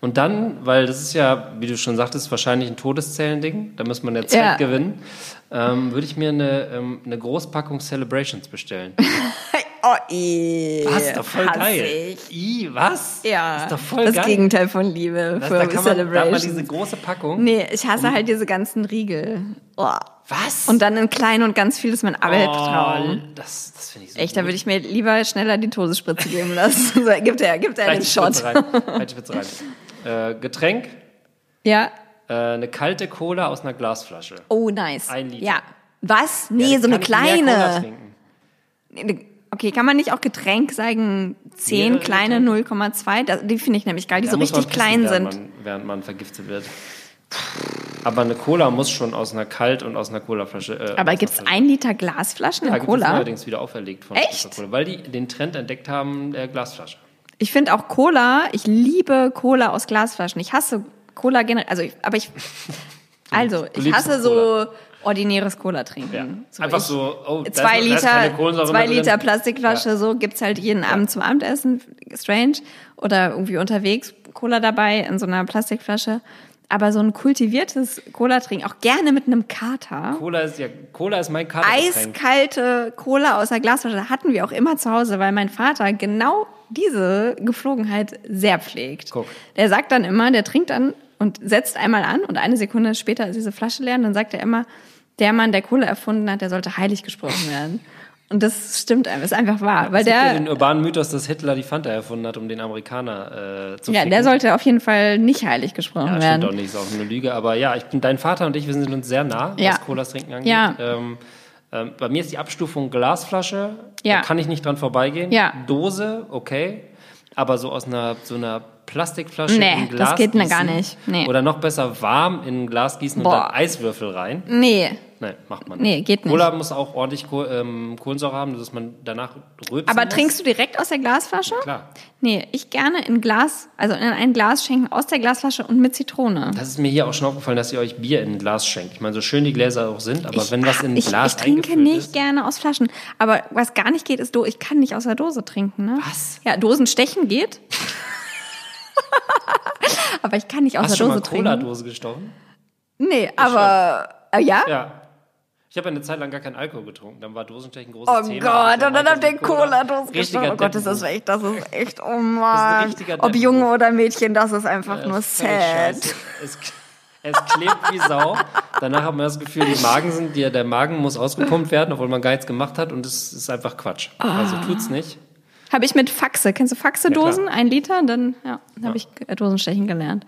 Und dann, weil das ist ja, wie du schon sagtest, wahrscheinlich ein Todeszellending, da muss man ja Zeit ja. gewinnen, ähm, würde ich mir eine, ähm, eine Großpackung Celebrations bestellen. oh, i, was? Ist doch voll geil. I, was? Ja. Ist doch voll das geil. Gegenteil von Liebe das, für da kann Celebrations. Man, da hat man diese große Packung. Nee, ich hasse um, halt diese ganzen Riegel. Oh. Was? Und dann in klein und ganz viel ist mein Albtraum. Oh, das das finde ich so Echt, da würde ich mir lieber schneller die Todesspritze geben lassen. so, gibt er, gibt er den Shot. Rein. rein. Äh, Getränk? Ja. Äh, eine kalte Cola aus einer Glasflasche. Oh, nice. Ein Liter. Ja. Was? Nee, ja, so eine kleine. Okay, kann man nicht auch Getränk sagen, 10 Mehrere kleine 0,2? Die finde ich nämlich geil, die ja, so richtig klein sind. Während man, während man vergiftet wird. Aber eine Cola muss schon aus einer Kalt- und aus einer Colaflasche. Äh, Aber gibt es ein Liter Glasflaschen in ja, Cola? Ja, allerdings wieder auferlegt von Echt? Cola, weil die den Trend entdeckt haben der Glasflasche. Ich finde auch Cola, ich liebe Cola aus Glasflaschen. Ich hasse Cola generell, also ich, aber ich, also ich hasse so ordinäres Cola trinken. Ja. So Einfach so, oh, zwei ist, Liter, zwei Liter Plastikflasche, ja. so gibt's halt jeden ja. Abend zum Abendessen, strange oder irgendwie unterwegs Cola dabei in so einer Plastikflasche. Aber so ein kultiviertes Cola trinken, auch gerne mit einem Kater. Cola ist ja, Cola ist mein Kater. Eiskalte Cola aus der Glasflasche hatten wir auch immer zu Hause, weil mein Vater genau diese Geflogenheit sehr pflegt. Guck. Der sagt dann immer, der trinkt dann und setzt einmal an und eine Sekunde später ist diese Flasche leer und dann sagt er immer, der Mann, der Cola erfunden hat, der sollte heilig gesprochen werden. Und das stimmt einfach, ist einfach wahr. Weil der, ja den urbanen Mythos, dass Hitler die Fanta erfunden hat, um den Amerikaner äh, zu Ja, ficken. der sollte auf jeden Fall nicht heilig gesprochen ja, werden. Stimmt auch nicht, ist auch eine Lüge. Aber ja, ich bin dein Vater und ich, wir sind uns sehr nah, ja. was Colas trinken angeht. Ja. Ähm, ähm, bei mir ist die Abstufung Glasflasche, ja. da kann ich nicht dran vorbeigehen. Ja. Dose, okay. Aber so aus einer, so einer Plastikflasche nee, in Glas das geht gießen, gar nicht. Nee. Oder noch besser warm in ein Glas gießen Boah. und dann Eiswürfel rein. Nee. Nein, macht man nicht. Nee, geht nicht. Cola muss auch ordentlich ähm, Kohlensäure haben, dass man danach rülpsen Aber muss. trinkst du direkt aus der Glasflasche? Ja, klar. Nee, ich gerne in Glas, also in ein Glas schenken aus der Glasflasche und mit Zitrone. Das ist mir hier auch schon aufgefallen, dass ihr euch Bier in ein Glas schenkt. Ich meine, so schön die Gläser auch sind, aber ich, wenn was in ein ich, Glas Ich trinke nicht ist, gerne aus Flaschen. Aber was gar nicht geht, ist, ich kann nicht aus der Dose trinken. Ne? Was? Ja, Dosen stechen geht. aber ich kann nicht aus Hast der Dose schon mal trinken. Cola-Dose gestochen? Nee, aber äh, ja? Ja. Ich habe eine Zeit lang gar keinen Alkohol getrunken. Dann war Dosenstechen großes Oh Thema. Gott, und dann auf den Cola-Dose gestochen. Oh Gott, das ist echt, das ist echt, oh Mann. Ob Junge oder Mädchen, das ist einfach Ja, nur ist sad. Es, es klebt wie Sau. Danach hat man das Gefühl, die Magen sind, die, der Magen muss ausgepumpt werden, obwohl man gar nichts gemacht hat und es ist einfach Quatsch. Also Ah. tut's nicht. Habe ich mit Faxe. Kennst du Faxe-Dosen? Ja, Ein Liter? Dann ja, habe ich äh, Dosenstechen gelernt.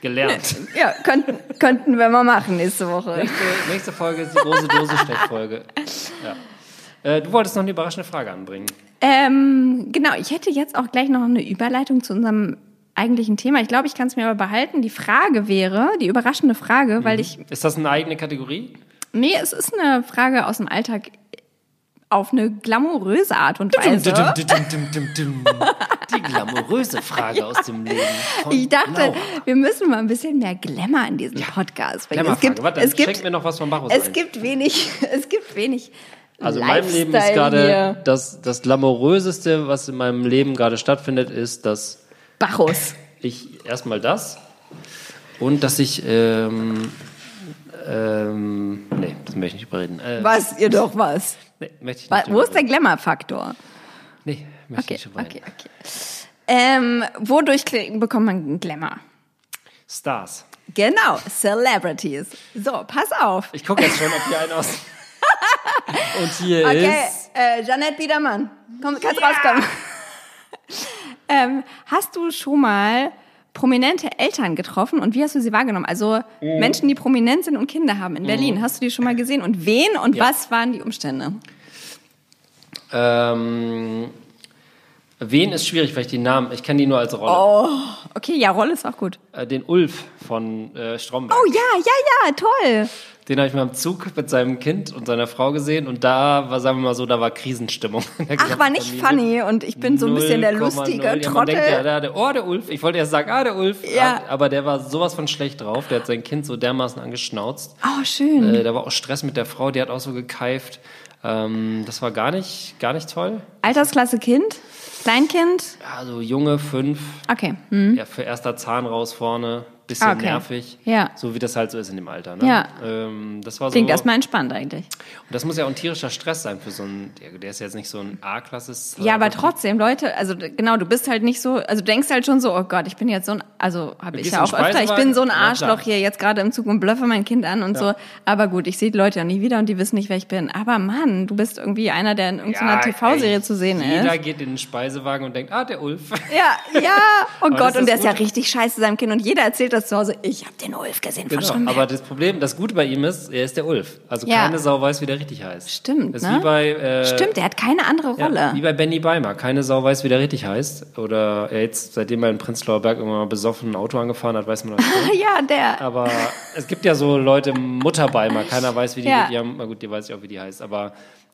Gelernt. Ja, könnten, könnten wir mal machen nächste Woche. Nächste, nächste Folge ist die große Dosenstechfolge. Ja. Äh, du wolltest noch eine überraschende Frage anbringen. Ähm, genau, ich hätte jetzt auch gleich noch eine Überleitung zu unserem eigentlichen Thema. Ich glaube, ich kann es mir aber behalten. Die Frage wäre, die überraschende Frage, weil ich. Ist das eine eigene Kategorie? Nee, es ist eine Frage aus dem Alltag auf eine glamouröse Art und Weise. Die glamouröse Frage aus dem Leben. Ich dachte, Laura. wir müssen mal ein bisschen mehr Glamour in diesem Podcast bringen. Es gibt, Warte, es gibt, mir noch was von Bacchus es ein. gibt wenig, es gibt wenig. Also in meinem Leben ist gerade das, das glamouröseste, was in meinem Leben gerade stattfindet, ist, dass Bacchus. ich erstmal das und dass ich ähm, ähm, nee, das möchte ich nicht überreden. Äh, Was, ihr doch was. Nee, möchte ich nicht Wo ist der. Glamour-Faktor? Nee, möchte Okay, ich nicht okay, okay. Ähm, wodurch bekommt man Glamour? Stars. Genau, Celebrities. So, pass auf. Ich gucke jetzt schon, ob hier einer aus. und hier Okay, ist. äh, Janette Biedermann. Komm, kannst rauskommen. ähm, hast du schon mal prominente Eltern getroffen und wie hast du sie wahrgenommen? Also Mhm. Menschen, die prominent sind und Kinder haben in Berlin. Hast du die schon mal gesehen? Und wen und Ja. was waren die Umstände? Ähm, wen ist schwierig, weil ich die Namen. Ich kenne die nur als Rolle. Oh, okay, ja, Rolle ist auch gut. Äh, den Ulf von äh, Stromberg. Oh ja, ja, ja, toll. Den habe ich mal im Zug mit seinem Kind und seiner Frau gesehen und da war, sagen wir mal so, da war Krisenstimmung. Ach, war nicht Familie. funny und ich bin so ein bisschen der 0,0. lustige Ja, Trottel. denkt, ja, der, der, oh, der Ulf. Ich wollte erst sagen, ah, der Ulf. Ja. Aber der war sowas von schlecht drauf. Der hat sein Kind so dermaßen angeschnauzt. Oh, schön. Äh, da war auch Stress mit der Frau, die hat auch so gekeift. Ähm, das war gar nicht, gar nicht toll. Altersklasse Kind? Kleinkind? Also Junge, fünf, Okay. Hm. ja, für erster Zahn raus vorne, bisschen Ah, okay. nervig. Ja. So wie das halt so ist in dem Alter. Ne? Ja. Ähm, das war so. Klingt erstmal entspannt eigentlich. Und das muss ja auch ein tierischer Stress sein für so einen, der, der ist jetzt nicht so ein A-Klasse. Ja, aber trotzdem, Leute, also genau, du bist halt nicht so, also du denkst halt schon so, oh Gott, ich bin jetzt so ein, also habe ich ja auch öfter, ich bin so ein? Ja, Arschloch hier jetzt gerade im Zug und blöffe mein Kind an und so. Aber gut, ich sehe die Leute ja nie wieder und die wissen nicht, wer ich bin. Aber Mann, du bist irgendwie einer, der in irgendeiner TV-Serie zu sehen Jeder ist. geht in den Speisewagen und denkt, ah, der Ulf. Ja, ja, oh Gott, und der ist ja gut. richtig scheiße seinem Kind und jeder erzählt das zu Hause. Ich habe den Ulf gesehen von Genau. Stromberg. Aber das Problem, das Gute bei ihm ist, er ist der Ulf. Also Ja. keine Sau weiß, wie der richtig heißt. Stimmt, Das ist ne? wie bei, äh, Stimmt, der hat keine andere ja, Rolle. wie bei Benny Beimer. Keine Sau weiß, wie der richtig heißt. Oder er jetzt, seitdem er in Prenzlauer Berg mal besoffen ein Auto angefahren hat, weiß man das schon. ja, der. Aber es gibt ja so Leute, Mutter Beimer, keiner weiß, wie die, Ja. die haben, na gut, die weiß ich auch, wie die heißt, aber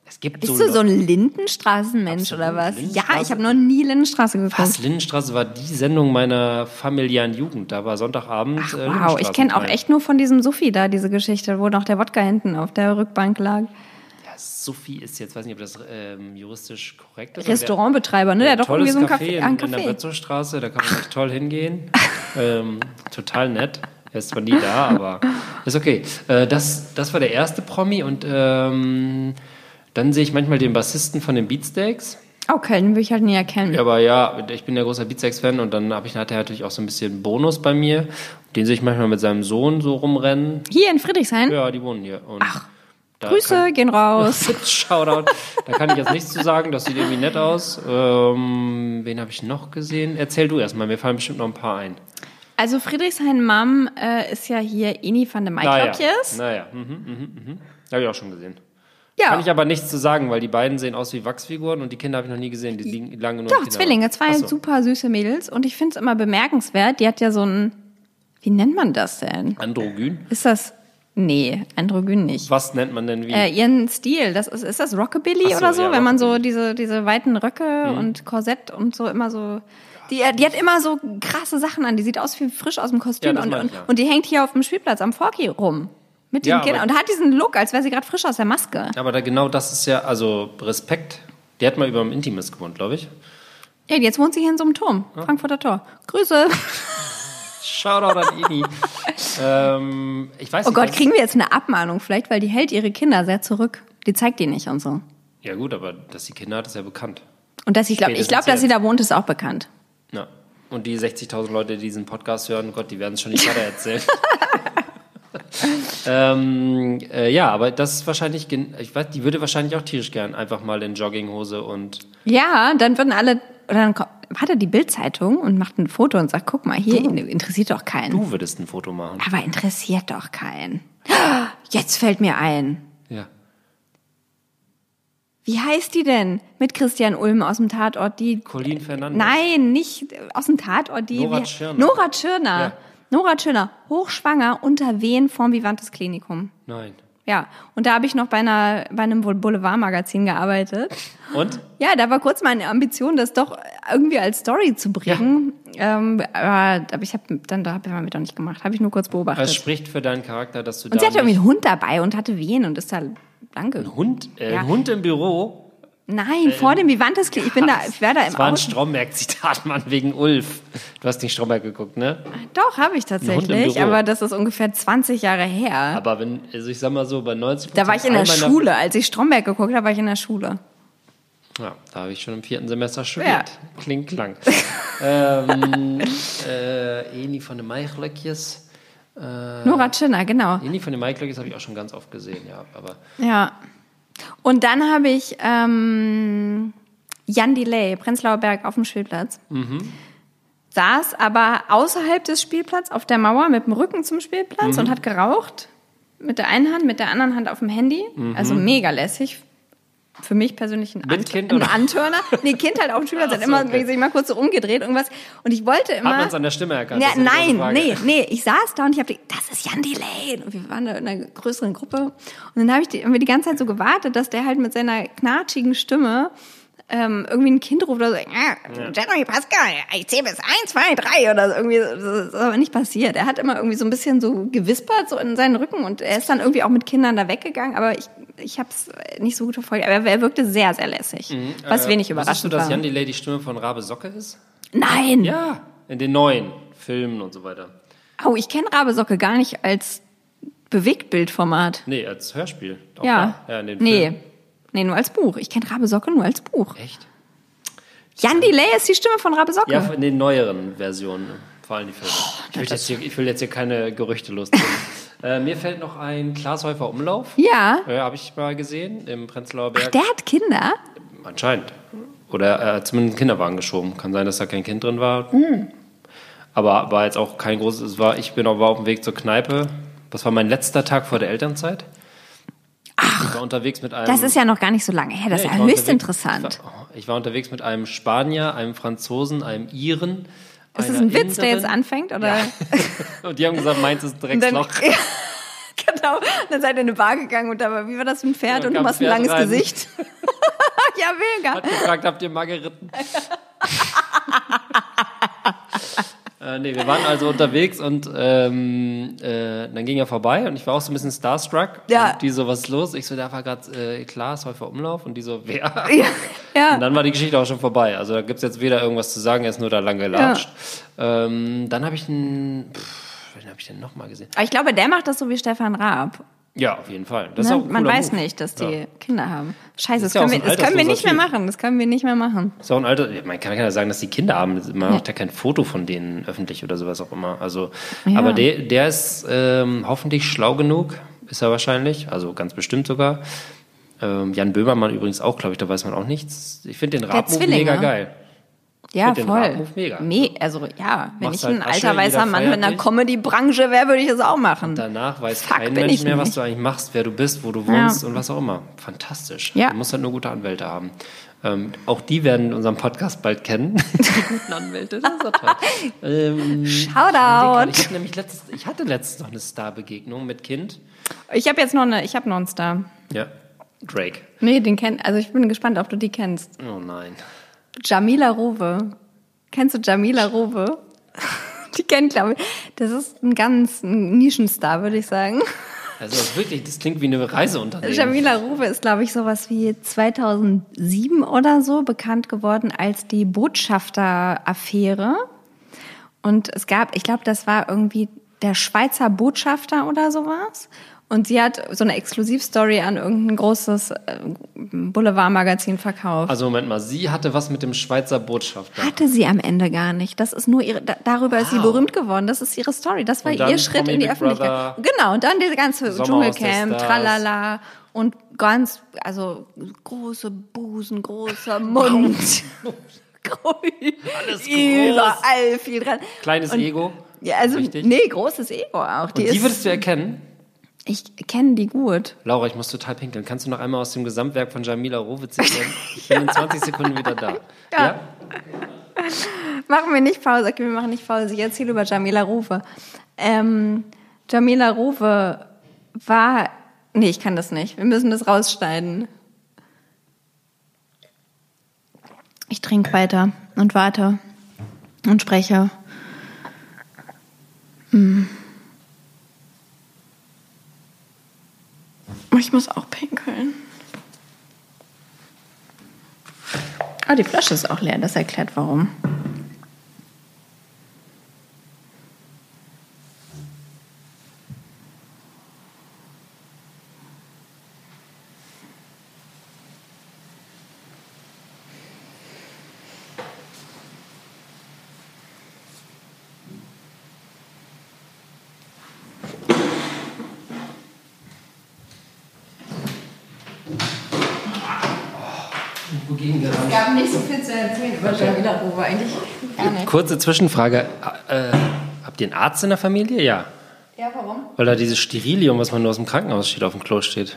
es gibt Bist so du so ein Lindenstraßenmensch Absolut. oder was? Ja, Lindenstraße- ich habe noch nie Lindenstraße geguckt. Was? Lindenstraße war die Sendung meiner familiären Jugend. Da war Sonntagabend. Ach, äh, wow, ich kenne auch echt nur von diesem Sophie da, diese Geschichte, wo noch der Wodka hinten auf der Rückbank lag. Ja, Sophie ist jetzt, weiß nicht, ob das ähm, juristisch korrekt ist. Restaurantbetreiber, ne? Der hat doch irgendwie so ein Café Café. in, in der. Bötzowstraße, da kann man echt toll hingehen. ähm, total nett. Er ist zwar nie da, aber ist okay. Äh, das, das war der erste Promi und ähm, dann sehe ich manchmal den Bassisten von den Beatsteaks. Oh, Köln will ich halt nie erkennen. Ja, aber ja, ich bin ja großer Beatsteaks-Fan und dann hab ich, hat er natürlich auch so ein bisschen Bonus bei mir. Den sehe ich manchmal mit seinem Sohn so rumrennen. Hier in Friedrichshain? Ja, die wohnen hier. Und Ach, da Grüße Kann, gehen raus. Shoutout. Da kann ich jetzt nichts zu sagen, das sieht irgendwie nett aus. Ähm, wen habe ich noch gesehen? Erzähl du erstmal, mir fallen bestimmt noch ein paar ein. Also Friedrichshain Mam äh, ist ja hier Eni van de Naja, Maiklopjes. naja. Mhm, mhm, mhm. Habe ich auch schon gesehen. Ja, Kann ich aber nichts zu sagen, weil die beiden sehen aus wie Wachsfiguren und die Kinder habe ich noch nie gesehen. Die liegen lange nur doch. Zwillinge, zwei so. super süße Mädels. Und ich finde es immer bemerkenswert, die hat ja so ein, wie nennt man das denn? Androgyn. Ist das, nee, Androgyn nicht. Was nennt man denn wie? Äh, ihren Stil, das ist, ist das Rockabilly so, oder so, ja, wenn man so diese, diese weiten Röcke Mhm. und Korsett und so immer so. Die, die hat immer so krasse Sachen an, die sieht aus wie frisch aus dem Kostüm Ja, und, und, und die hängt hier auf dem Spielplatz am Forky rum. Mit den Ja, Kindern. Und hat diesen Look, als wäre sie gerade frisch aus der Maske. aber da genau das ist ja, also Respekt. Die hat mal über dem Intimis gewohnt, glaube ich. Ja, jetzt wohnt sie hier in so einem Turm. Frankfurter Tor. Grüße. Shoutout an Ini. ähm, ich weiß Oh nicht, Gott, kriegen wir jetzt eine Abmahnung vielleicht, weil die hält ihre Kinder sehr zurück. Die zeigt die nicht und so. Ja gut, aber dass sie Kinder hat, ist ja bekannt. Und dass ich glaube, ich glaube, dass sie da wohnt, ist auch bekannt. Ja. Und die 60.000 Leute, die diesen Podcast hören, Gott, die werden es schon nicht weiter erzählen. ähm, äh, ja, aber das ist wahrscheinlich, ich weiß, die würde wahrscheinlich auch tierisch gern einfach mal in Jogginghose und Ja, dann würden alle, oder dann hat er die Bildzeitung und macht ein Foto und sagt, guck mal, hier interessiert doch keinen. du würdest ein Foto machen. Aber interessiert doch keinen. Jetzt fällt mir ein. Ja. Wie heißt die denn? Mit Christian Ulm aus dem Tatort, die. Colin Fernandes. Nein, nicht aus dem Tatort, die. Nora Tschirner. Nora Tschirner. Ja. Nora Tschirner, hochschwanger, unter Wehen vorm Vivantes Klinikum. Nein. Ja, und da habe ich noch bei, einer, bei einem Boulevardmagazin gearbeitet. Und? Ja, da war kurz meine Ambition, das doch irgendwie als Story zu bringen. Ähm, aber, ich habe dann da habe ich doch nicht gemacht, habe ich nur kurz beobachtet. Es spricht für deinen Charakter, dass du und da sie hatte irgendwie einen Hund dabei und hatte Wehen und ist da lang ge- Hund, äh, Ja. ein Hund im Büro. Nein, vor dem Vivantes Klinikum. Ich bin da, ich war da im Das war ein. Stromberg-Zitat, Mann, wegen Ulf. Du hast nicht Stromberg geguckt, ne? Doch, habe ich tatsächlich, aber das ist ungefähr 20 Jahre her. Aber wenn, also ich sag mal so, bei 90 Da war ich in der Schule, als ich Stromberg geguckt habe, war ich in der Schule. Ja, da habe ich schon im vierten Semester studiert. Klingt klang. ähm, äh, Eni von den Maichlöckjes. Nora Tschirner, genau. Eni von den Maichlöckjes habe ich auch schon ganz oft gesehen, ja. Aber Ja. Und dann habe ich ähm, Jan Delay, Prenzlauer Berg auf dem Spielplatz. Saß aber außerhalb des Spielplatzes auf der Mauer mit dem Rücken zum Spielplatz und hat geraucht. Mit der einen Hand, mit der anderen Hand auf dem Handy. Also mega lässig. Für mich persönlich ein, Ant Kind ein? Antörner. Nee, Kind halt dem Spielplatz. Ach hat so, immer okay. sich mal kurz so umgedreht, irgendwas. Und ich wollte immer. hat man es an der Stimme erkannt? Ja, nein, nee, nee. Ich saß da und ich habe das ist Jan Delay. Und wir waren da in einer größeren Gruppe. Und dann habe ich die, haben wir die ganze Zeit so gewartet, dass der halt mit seiner knatschigen Stimme ähm, irgendwie ein Kind ruft oder so, ja, Jeremy Pascal, ich zähle bis eins, zwei, drei oder so. Irgendwie, das ist aber nicht passiert. Er hat immer irgendwie so ein bisschen so gewispert, so in seinen Rücken und er ist dann irgendwie auch mit Kindern da weggegangen, aber ich, ich habe es nicht so gut verfolgt. Aber er wirkte sehr, sehr lässig, was Äh, wenig Wusstest du, überraschend dass war. Jan Delay die Stimme von Rabe Socke ist? Nein! Ja, in den neuen Filmen und so weiter. Oh, ich kenne Rabe Socke gar nicht als Bewegtbildformat. Nee, als Hörspiel. Auch Ja. da. ja in den nee. Filmen. Nee, nur als Buch. Ich kenne Rabe Socke nur als Buch. Echt? Jan Delay ist die Stimme von Rabe Socke. Ja, in den neueren Versionen, vor allem die Filme. ich, will jetzt hier, ich will jetzt hier keine Gerüchte lostreten. äh, mir fällt noch ein Glashäufer Umlauf. ja. Ja, habe ich mal gesehen im Prenzlauer Berg. Der hat Kinder. Anscheinend. Oder er hat zumindest einen Kinderwagen geschoben. Kann sein, dass da kein Kind drin war. Hm. Aber war jetzt auch kein großes. Es war, ich bin aber auf dem Weg zur Kneipe. Das war mein letzter Tag vor der Elternzeit. Ach, ich war unterwegs mit einem. Das ist ja noch gar nicht so lange her. Das Nee, ist ja höchst interessant. Ich war, oh, ich war unterwegs mit einem Spanier, einem Franzosen, einem Iren. Ist das ein Witz, der jetzt Inderin. anfängt? Oder? Und die haben gesagt, meins ist ein Und dann, Drecksloch. genau. Dann seid ihr in eine Bar gegangen und da war, wie war das ein Pferd Ja, und du hast ein langes rein. Gesicht. ja, mega. Hat gefragt, habt ihr mal geritten? Äh, nee, wir waren also unterwegs und ähm, äh, dann ging er vorbei und ich war auch so ein bisschen starstruck. Ja. Und die so, was ist los? Ich so, da war gerade äh, klar, Säufer Umlauf und die so, wer? Ja. ja. Und dann war die Geschichte auch schon vorbei. Also da gibt's jetzt weder irgendwas zu sagen, er ist nur da lang gelatscht. Ähm, dann habe ich einen, pff, wen habe ich denn nochmal gesehen? Aber ich glaube, der macht das so wie Stefan Raab. Ja, auf jeden Fall. Das ist Ne? auch Man weiß Move. nicht, dass die Ja. Kinder haben. Scheiße, das, ja auch können, so wir, das können wir nicht mehr machen. Das können wir nicht mehr machen. Ist auch ein Alter, man kann ja sagen, dass die Kinder haben, man macht ja kein Foto von denen öffentlich oder sowas auch immer. Also, Ja. aber der, der ist ähm, hoffentlich schlau genug, ist er wahrscheinlich, also ganz bestimmt sogar. Ähm, Jan Böhmermann übrigens auch, glaube ich, da weiß man auch nichts. Ich finde den Zwillinge. mega geil. Ja, voll. Rap-Move mega. Me also ja, wenn Machst ich ein halt Asche, alter weißer jeder Mann mit einer dich. Comedy-Branche wäre, würde ich das auch machen. Danach weiß Fuck, kein Mensch mehr, was du eigentlich machst, wer du bist, wo du wohnst und was auch immer. Fantastisch. Ja. Du musst halt nur gute Anwälte haben. Ähm, auch die werden unseren Podcast bald kennen. die guten Anwälte, das ist doch toll. ähm, Shoutout. Ich, hab nämlich letztens, ich hatte letztens noch eine Star-Begegnung mit Kind. Ich habe jetzt noch eine, ich habe noch einen Star. Ja, Drake. Nee, den kennt, also ich bin gespannt, ob du die kennst. Oh nein. Jamila Rowe. Kennst du Jamila Rowe? Die kennt, glaube ich. Das ist ein ganz ein Nischenstar, würde ich sagen. Also wirklich, das klingt wie eine Reiseunternehmen. Jamila Rowe ist, glaube ich, sowas wie 2007 oder so bekannt geworden als die Botschafter-Affäre. Und es gab, ich glaube, das war irgendwie der Schweizer Botschafter oder sowas. Und sie hat so eine Exklusivstory an irgendein großes äh, Boulevardmagazin verkauft. Also Moment mal, sie hatte was mit dem Schweizer Botschafter. Hatte sie am Ende gar nicht. Das ist nur ihre, da, darüber ist sie Wow. berühmt geworden. Das ist ihre Story. Das war ihr Schritt Promi in die Big Öffentlichkeit. Brother, Genau. Und dann diese ganze der Dschungelcamp, tralala. Und ganz, also große Busen, großer Mund. Alles groß. Überall viel dran. Kleines Und- Ego. Ja, also, Richtig. nee, großes Ego auch. Die Und die ist, würdest du erkennen? Ich kenne die gut. Laura, ich muss total pinkeln. Kannst du noch einmal aus dem Gesamtwerk von Jamila Rowe zitieren? Ich bin in 20 Sekunden wieder da. Ja. ja? Machen wir nicht Pause. Okay, wir machen nicht Pause. Ich erzähle über Jamila Rowe. Ähm, Jamila Rowe war. Nee, ich kann das nicht. Wir müssen das rausschneiden. Ich trinke weiter und warte und spreche. Hm. Ich muss auch pinkeln. Ah, die Flasche ist auch leer. Das erklärt warum. Es gab nicht so viel zu erzählen über Jamila Rowe, eigentlich gar nicht. Kurze Zwischenfrage. Äh, habt ihr einen Arzt in der Familie? Ja. Ja, warum? Weil da dieses Sterilium, was man nur aus dem Krankenhaus steht, auf dem Klo steht.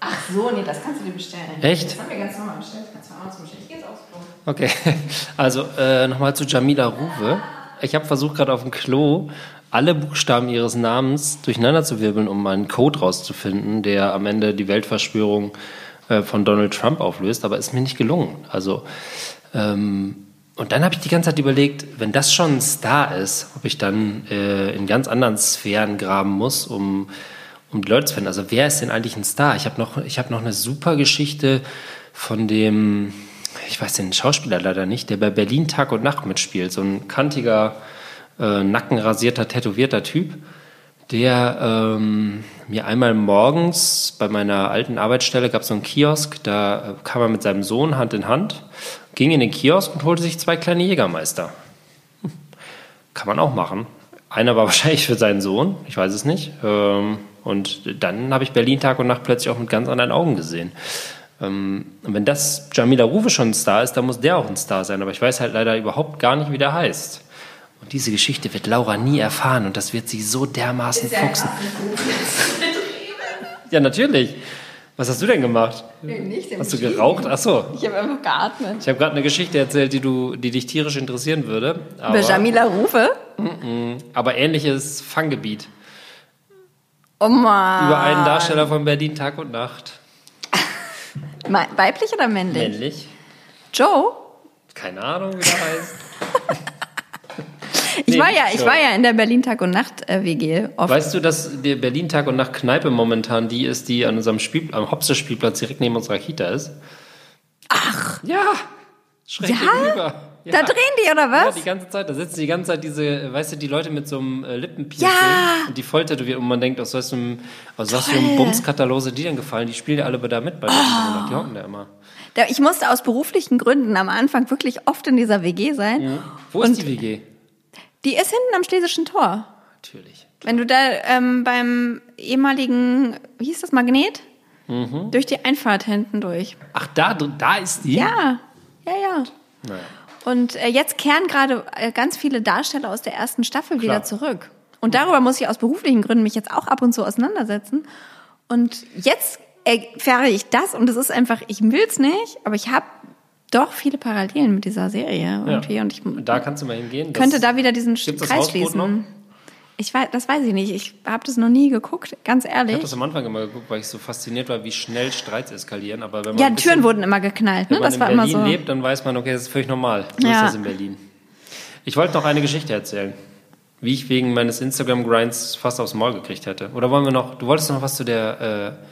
Ach so, nee, das kannst du dir bestellen. Echt? Das haben wir ganz normal bestellt. Das kannst du auch bestellen. Ich gehe jetzt aufs Klo. Okay, also äh, nochmal zu Jamila Ruwe. Ich habe versucht, gerade auf dem Klo alle Buchstaben ihres Namens durcheinander zu wirbeln, um einen Code rauszufinden, der am Ende die Weltverschwörung äh, von Donald Trump auflöst, aber ist mir nicht gelungen. Also ähm, und dann habe ich die ganze Zeit überlegt, wenn das schon ein Star ist, ob ich dann äh, in ganz anderen Sphären graben muss, um, um die Leute zu finden. Also wer ist denn eigentlich ein Star? Ich habe noch, hab noch eine super Geschichte von dem, ich weiß den Schauspieler leider nicht, der bei Berlin Tag und Nacht mitspielt. So ein kantiger, äh, nackenrasierter, tätowierter Typ der ähm, mir einmal morgens bei meiner alten Arbeitsstelle gab es so einen Kiosk, da äh, kam er mit seinem Sohn Hand in Hand, ging in den Kiosk und holte sich zwei kleine Jägermeister. Kann man auch machen. Einer war wahrscheinlich für seinen Sohn, ich weiß es nicht. Ähm, und dann habe ich Berlin Tag und Nacht plötzlich auch mit ganz anderen Augen gesehen. Ähm, und wenn das Jamila Ruwe schon ein Star ist, dann muss der auch ein Star sein. Aber ich weiß halt leider überhaupt gar nicht, wie der heißt. Und diese Geschichte wird Laura nie erfahren und das wird sie so dermaßen fuchsen. Ja, natürlich. Was hast du denn gemacht? Nee, hast du geraucht? Ach so. Ich habe einfach geatmet. Ich habe gerade eine Geschichte erzählt, die, du, die dich tierisch interessieren würde. Aber, Über Jamila Rufe? M -m, aber ähnliches Fanggebiet. Oh Mann. Über einen Darsteller von Berlin Tag und Nacht. Weiblich oder männlich? Männlich. Joe? Keine Ahnung, wie der heißt. Ich, nee, war ja, ich war ja in der Berlin Tag und Nacht äh, WG. Oft. Weißt du, dass die Berlin Tag und Nacht Kneipe momentan die ist, die an unserem Spiel, am Hopse Spielplatz direkt neben unserer Kita ist? Ach. Ja. Schräg ja? gegenüber. Ja. Da drehen die, oder was? Ja, die ganze Zeit. Da sitzen die ganze Zeit diese, weißt du, die Leute mit so einem äh, Lippenpiercing ja. und die Volltätowiert und man denkt, aus was für einem, aus was für einem Bumskatalose die denn gefallen? Die spielen ja alle da mit bei oh. Die hocken da immer. Ich musste aus beruflichen Gründen am Anfang wirklich oft in dieser WG sein. Ja. Wo ist die WG? Die ist hinten am Schlesischen Tor. Natürlich. Wenn du da ähm, beim ehemaligen, wie hieß das, Magnet? Mhm. Durch die Einfahrt hinten durch. Ach, da, da ist die? Ja, ja, ja. Naja. Und äh, jetzt kehren gerade äh, ganz viele Darsteller aus der ersten Staffel Klar. wieder zurück. Und darüber muss ich aus beruflichen Gründen mich jetzt auch ab und zu auseinandersetzen. Und jetzt erfahre ich das und es ist einfach, ich will's nicht, aber ich habe doch viele Parallelen mit dieser Serie irgendwie. Ja. Und ich da kannst du mal hingehen. könnte da wieder diesen Kreis schließen. Ich weiß, das weiß ich nicht. Ich habe das noch nie geguckt, ganz ehrlich. Ich habe das am Anfang immer geguckt, weil ich so fasziniert war, wie schnell Streits eskalieren. Aber wenn man ja, Türen wurden immer geknallt. Ne? Wenn das man in Berlin immer so. lebt, dann weiß man, okay, das ist völlig normal. So ja. ist das in Berlin. Ich wollte noch eine Geschichte erzählen, wie ich wegen meines Instagram-Grinds fast aufs Maul gekriegt hätte. Oder wollen wir noch? Du wolltest noch was zu der äh,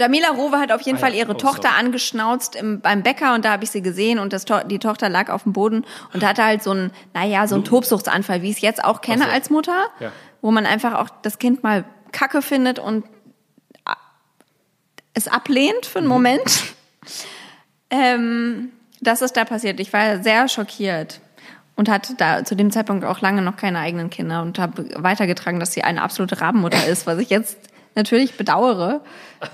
Jamila Rowe hat auf jeden ah, Fall ihre oh, Tochter sorry. angeschnauzt im, beim Bäcker und da habe ich sie gesehen und das, die Tochter lag auf dem Boden und hatte halt so ein, naja, so ein Tobsuchtsanfall, wie ich es jetzt auch kenne so. als Mutter, ja. wo man einfach auch das Kind mal kacke findet und es ablehnt für einen mhm. Moment. ähm, das ist da passiert. Ich war sehr schockiert und hatte da zu dem Zeitpunkt auch lange noch keine eigenen Kinder und habe weitergetragen, dass sie eine absolute Rabenmutter ist, was ich jetzt natürlich bedauere.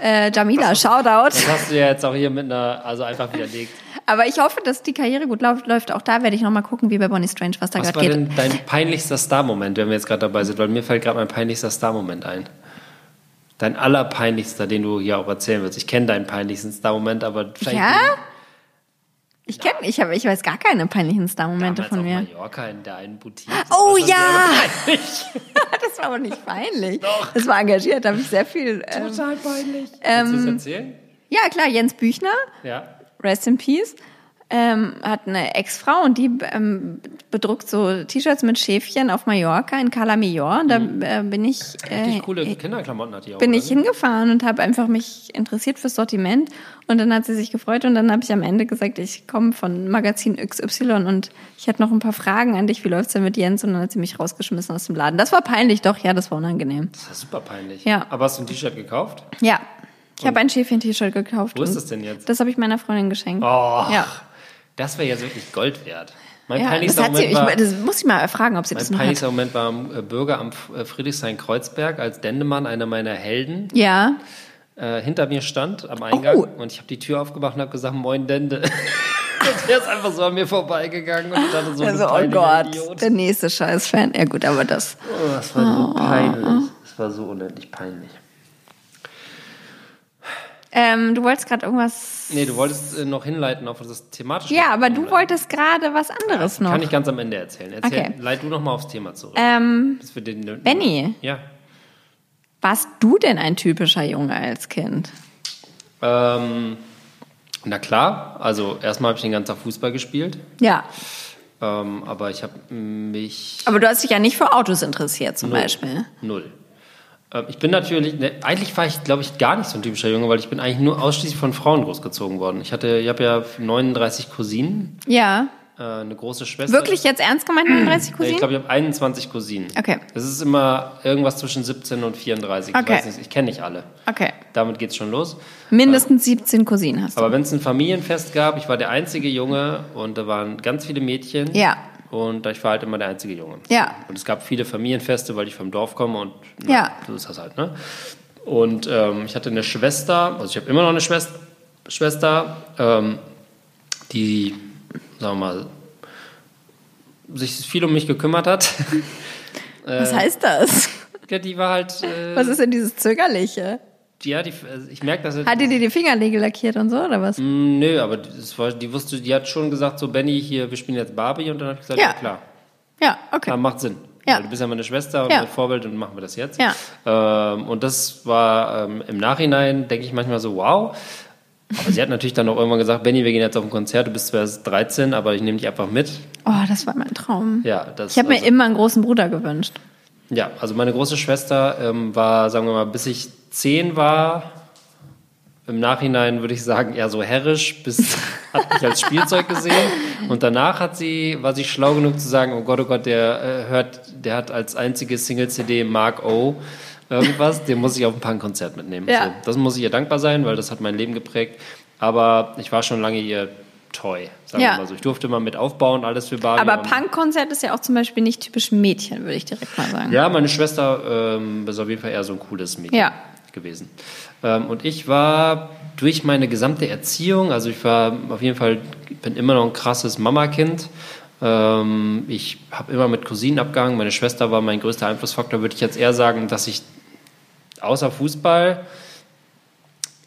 Äh, Jamila, Shoutout. Das hast du ja jetzt auch hier mit einer, also einfach widerlegt. Aber ich hoffe, dass die Karriere gut läuft. Auch da werde ich nochmal gucken, wie bei Bonnie Strange, was da gerade geht. Was war denn dein peinlichster Star-Moment, wenn wir jetzt gerade dabei sind? Weil mir fällt gerade mein peinlichster Star-Moment ein. Dein allerpeinlichster, den du hier auch erzählen willst. Ich kenne deinen peinlichsten Star-Moment, aber vielleicht. Ja? Ich kenne, ich habe, ich weiß gar keine peinlichen Star-Momente von auf mir. Mallorca in der einen Boutique. Oh war schon ja! Das war aber nicht peinlich. Doch. Das war engagiert, da habe ich sehr viel. Ähm, Total peinlich. ähm, Willst du es erzählen? ja, klar, Jens Büchner, Ja. Rest in Peace, ähm, hat eine Ex-Frau und die ähm, bedruckt so T-Shirts mit Schäfchen auf Mallorca in Cala. Und da äh, bin ich, äh, Richtig coole Kinderklamotten hat die auch. bin ich hingefahren und habe einfach mich interessiert fürs Sortiment. Und dann hat sie sich gefreut und dann habe ich am Ende gesagt, ich komme von Magazin XY und ich hätte noch ein paar Fragen an dich. Wie läuft's denn mit Jens? Und dann hat sie mich rausgeschmissen aus dem Laden. Das war peinlich, doch, ja, das war unangenehm. Das ist super peinlich. Ja. Aber hast du ein T-Shirt gekauft? Ja, ich habe ein Schäfchen-T-Shirt gekauft. Wo ist das denn jetzt? Das habe ich meiner Freundin geschenkt. Oh, Ja. Das wäre jetzt wirklich Gold wert. Mein Ja, das, peinlichster hat sie, Moment ich, war, das muss ich mal fragen, ob sie das mein noch peinlichster Moment war am äh, Bürger am F- äh, Friedrichshain-Kreuzberg, als Dendemann, einer meiner Helden, Ja, äh, hinter mir stand am Eingang Oh. und ich habe die Tür aufgemacht und habe gesagt, moin Dende. und der ist einfach so an mir vorbeigegangen und dachte so, also oh Gott, Idiot. der nächste Scheiß-Fan. Ja gut, aber das. Oh, das war so peinlich. Das war so unendlich peinlich. Ähm, du wolltest gerade irgendwas. Nee, du wolltest äh, noch hinleiten auf das thematische. Ja, aber du wolltest gerade was anderes noch. Kann ich ganz am Ende erzählen. Erzähl, Okay. Leit du noch mal aufs Thema zurück. Ähm, wir den, Benny, Ja. warst du denn ein typischer Junge als Kind? Ähm, na klar, also erstmal habe ich den ganzen Tag Fußball gespielt, Ja, ähm, aber ich habe mich aber du hast dich ja nicht für Autos interessiert zum Null. Beispiel. null. Ähm, ich bin natürlich, ne, eigentlich war ich, glaube ich, gar nicht so ein typischer Junge, weil ich bin eigentlich nur ausschließlich von Frauen großgezogen worden. Ich hatte, ich habe ja 39 Cousinen, Ja, äh, eine große Schwester. wirklich jetzt ernst gemeint 39 Ja, Cousinen? Ich glaube, ich habe 21 Cousinen. Okay. Es ist immer irgendwas zwischen 17 und 34. Ich Okay. weiß nicht, ich kenne nicht alle. okay. Damit geht's schon los. Mindestens 17 Cousinen hast du. Aber wenn es ein Familienfest gab, ich war der einzige Junge und da waren ganz viele Mädchen. Ja. Und ich war halt immer der einzige Junge. Ja. Und es gab viele Familienfeste, weil ich vom Dorf komme und na, Ja. so ist das halt. Ne? Und ähm, ich hatte eine Schwester, also ich habe immer noch eine Schwester, Schwester ähm, die, sagen wir mal, sich viel um mich gekümmert hat. Was heißt das? ja, die war halt, äh, Was ist denn dieses Zögerliche? Ja, die, also ich merke, dass Hat die dir die Fingernägel lackiert und so, oder was? Mm, Nö, aber das war, die wusste, die hat schon gesagt, so Benny, hier, wir spielen jetzt Barbie und dann habe ich gesagt, ja, Ja. klar, Ja, okay. klar, macht Sinn. Ja. Du bist ja meine Schwester und Ja. mein Vorbild und machen wir das jetzt. Ja. Ähm, und das war ähm, im Nachhinein, denke ich manchmal so, wow. Aber sie hat natürlich dann auch irgendwann gesagt, Benny, wir gehen jetzt auf ein Konzert, du bist zwar erst 13, aber ich nehme dich einfach mit. Oh, das war mein Traum. Ja, das, Ich habe mir also, immer einen großen Bruder gewünscht. Ja, also meine große Schwester ähm, war, sagen wir mal, bis ich zehn war, im Nachhinein würde ich sagen, eher so herrisch, bis hat mich als Spielzeug gesehen. Und danach hat sie, war sie schlau genug zu sagen, oh Gott, oh Gott, der äh, hört, der hat als einzige Single-CD Mark O irgendwas, den muss ich auf ein Punkkonzert mitnehmen. Ja. So, das muss ich ihr dankbar sein, weil das hat mein Leben geprägt. Aber ich war schon lange ihr Toy, sagen Ja. wir mal so. Ich durfte mal mit aufbauen, alles für Barbie. Aber Punkkonzert ist ja auch zum Beispiel nicht typisch Mädchen, würde ich direkt mal sagen. ja, meine Schwester ähm, ist auf jeden Fall eher so ein cooles Mädchen Ja. Gewesen. Ähm, und ich war durch meine gesamte Erziehung, also ich war auf jeden Fall, bin immer noch ein krasses Mamakind. Ähm, ich habe immer mit Cousinen abgehangen. Meine Schwester war mein größter Einflussfaktor, würde ich jetzt eher sagen, dass ich außer Fußball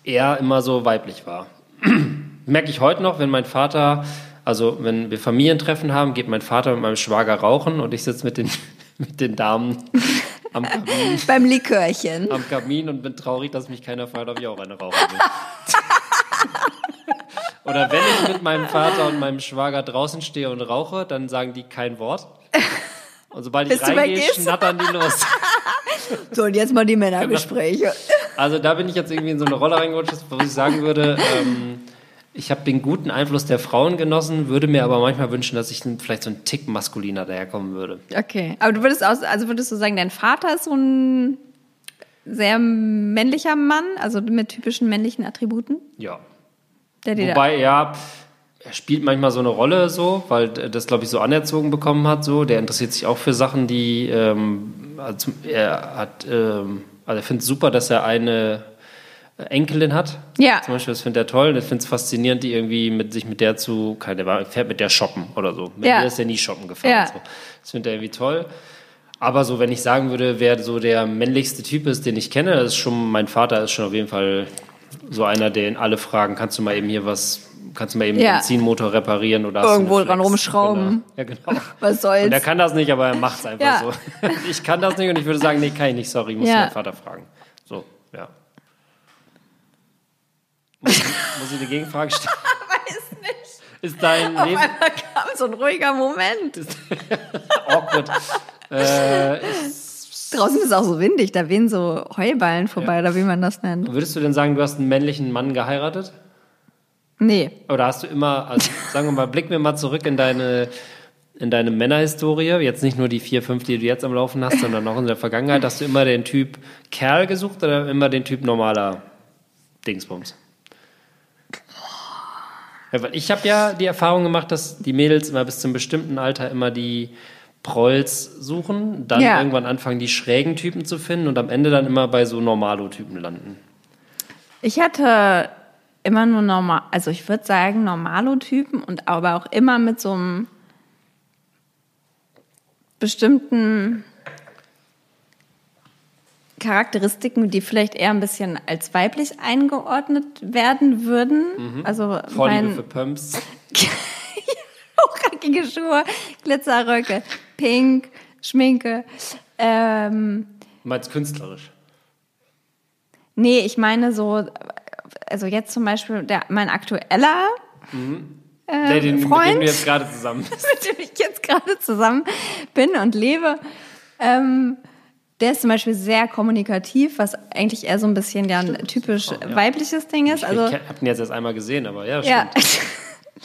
eher immer so weiblich war. Merke ich heute noch, wenn mein Vater, also wenn wir Familientreffen haben, geht mein Vater mit meinem Schwager rauchen und ich sitze mit den, mit den Damen am Kamin, Beim Likörchen. am Kamin und bin traurig, dass mich keiner fragt, ob ich auch eine rauchen will. Oder wenn ich mit meinem Vater und meinem Schwager draußen stehe und rauche, dann sagen die kein Wort. Und sobald ich reingehe, schnattern die los. So, und jetzt mal die Männergespräche. Also da bin ich jetzt irgendwie in so eine Rolle reingerutscht, wo ich sagen würde, ähm, ich habe den guten Einfluss der Frauen genossen, würde mir aber manchmal wünschen, dass ich vielleicht so ein Tick maskuliner daherkommen würde. Okay. Aber du würdest aus, also würdest du sagen, dein Vater ist so ein sehr männlicher Mann, also mit typischen männlichen Attributen? Ja. Der da- Wobei, ja, er spielt manchmal so eine Rolle so, weil er das, glaube ich, so anerzogen bekommen hat. So. Der interessiert sich auch für Sachen, die ähm, also er hat, ähm, also er findet es super, dass er eine Enkelin hat. Ja. Zum Beispiel, das findet er toll. Ich finde es faszinierend, die irgendwie mit sich mit der zu, keine, der fährt mit der shoppen oder so. Mit Ja. der ist er nie shoppen gefahren. Ja. So. Das findet er irgendwie toll. Aber so, wenn ich sagen würde, wer so der männlichste Typ ist, den ich kenne, ist schon, mein Vater ist schon auf jeden Fall so einer, der in alle fragen, kannst du mal eben hier was, kannst du mal eben Ja. den Benzinmotor reparieren oder Irgendwo dran rumschrauben. Genau. Ja, genau. Was soll's? Und er kann das nicht, aber er macht es einfach Ja. so. Ich kann das nicht und ich würde sagen, nee, kann ich nicht, sorry, muss Ja. meinen Vater fragen. So, ja. Muss ich, muss ich eine Gegenfrage stellen? Weiß nicht. Ist dein Auf Leben einmal kam so ein ruhiger Moment. awkward? Äh, ist, Draußen ist es auch so windig, da wehen so Heuballen vorbei, oder wie man das nennt. würdest du denn sagen, du hast einen männlichen Mann geheiratet? Nee. Oder hast du immer, also sagen wir mal, blicken wir mal zurück in deine, in deine Männerhistorie, jetzt nicht nur die vier, fünf, die du jetzt am Laufen hast, sondern auch in der Vergangenheit, hast du immer den Typ Kerl gesucht oder immer den Typ normaler Dingsbums? Ja, weil ich habe ja die Erfahrung gemacht, dass die Mädels immer bis zum bestimmten Alter immer die Prolls suchen, dann Ja. irgendwann anfangen, die schrägen Typen zu finden und am Ende dann immer bei so Normalo-Typen landen. Ich hatte immer nur normal, also ich würde sagen Normalo-Typen und aber auch immer mit so einem bestimmten Charakteristiken, die vielleicht eher ein bisschen als weiblich eingeordnet werden würden. Also Vorliebe mein für Pumps. hochhackige Schuhe, Glitzerröcke, Pink, Schminke. Ähm, Du meinst künstlerisch. Nee, ich meine so, also jetzt zum Beispiel der, mein aktueller, Der, den, mit dem Freund? du jetzt gerade zusammen bist. mit dem ich jetzt gerade zusammen bin und lebe, ähm, der ist zum Beispiel sehr kommunikativ, was eigentlich eher so ein bisschen ja ein typisch ja. weibliches Ding ist. Also ich habe ihn jetzt erst einmal gesehen, aber ja, ja, stimmt.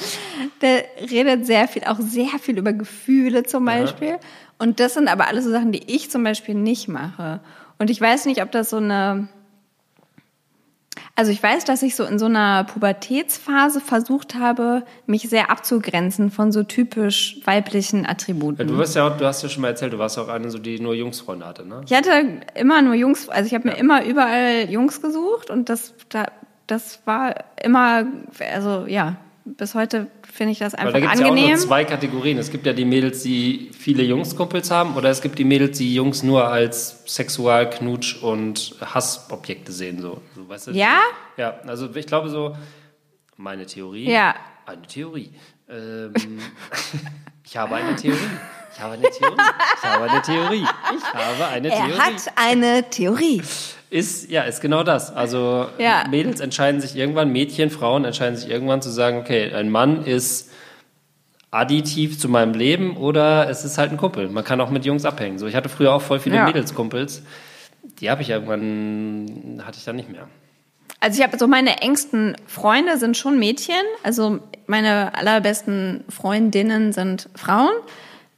der redet sehr viel, auch sehr viel über Gefühle zum Beispiel. Und das sind aber alles so Sachen, die ich zum Beispiel nicht mache. Und ich weiß nicht, ob das so eine. Also ich weiß, dass ich so in so einer Pubertätsphase versucht habe, mich sehr abzugrenzen von so typisch weiblichen Attributen. Du, wirst ja auch, du hast ja schon mal erzählt, du warst ja auch eine, so, die nur Jungsfreunde hatte, ne? Ich hatte immer nur Jungs, also ich habe mir immer überall Jungs gesucht und das, da, das war immer, also ja, bis heute finde ich das Weil einfach da gibt es ja auch angenehm. nur zwei Kategorien. Es gibt ja die Mädels, die viele Jungskumpels haben, oder es gibt die Mädels, die Jungs nur als Sexual-, Knutsch- und Hassobjekte sehen. So. So, weißt du? Ja? Ja, also ich glaube so, meine Theorie. Ja. Eine Theorie. Ähm, ich habe eine Theorie. Ich habe eine Theorie. Ich habe eine Theorie. Ich habe eine Theorie. Er hat eine Theorie. Ist, ja, ist genau das. Also Ja. Mädels entscheiden sich irgendwann, Mädchen, Frauen entscheiden sich irgendwann zu sagen, okay, ein Mann ist additiv zu meinem Leben oder es ist halt ein Kumpel. Man kann auch mit Jungs abhängen. So, ich hatte früher auch voll viele Ja. Mädelskumpels. Die habe ich irgendwann, hatte ich dann nicht mehr. Also ich habe so meine engsten Freunde sind schon Mädchen. Also meine allerbesten Freundinnen sind Frauen.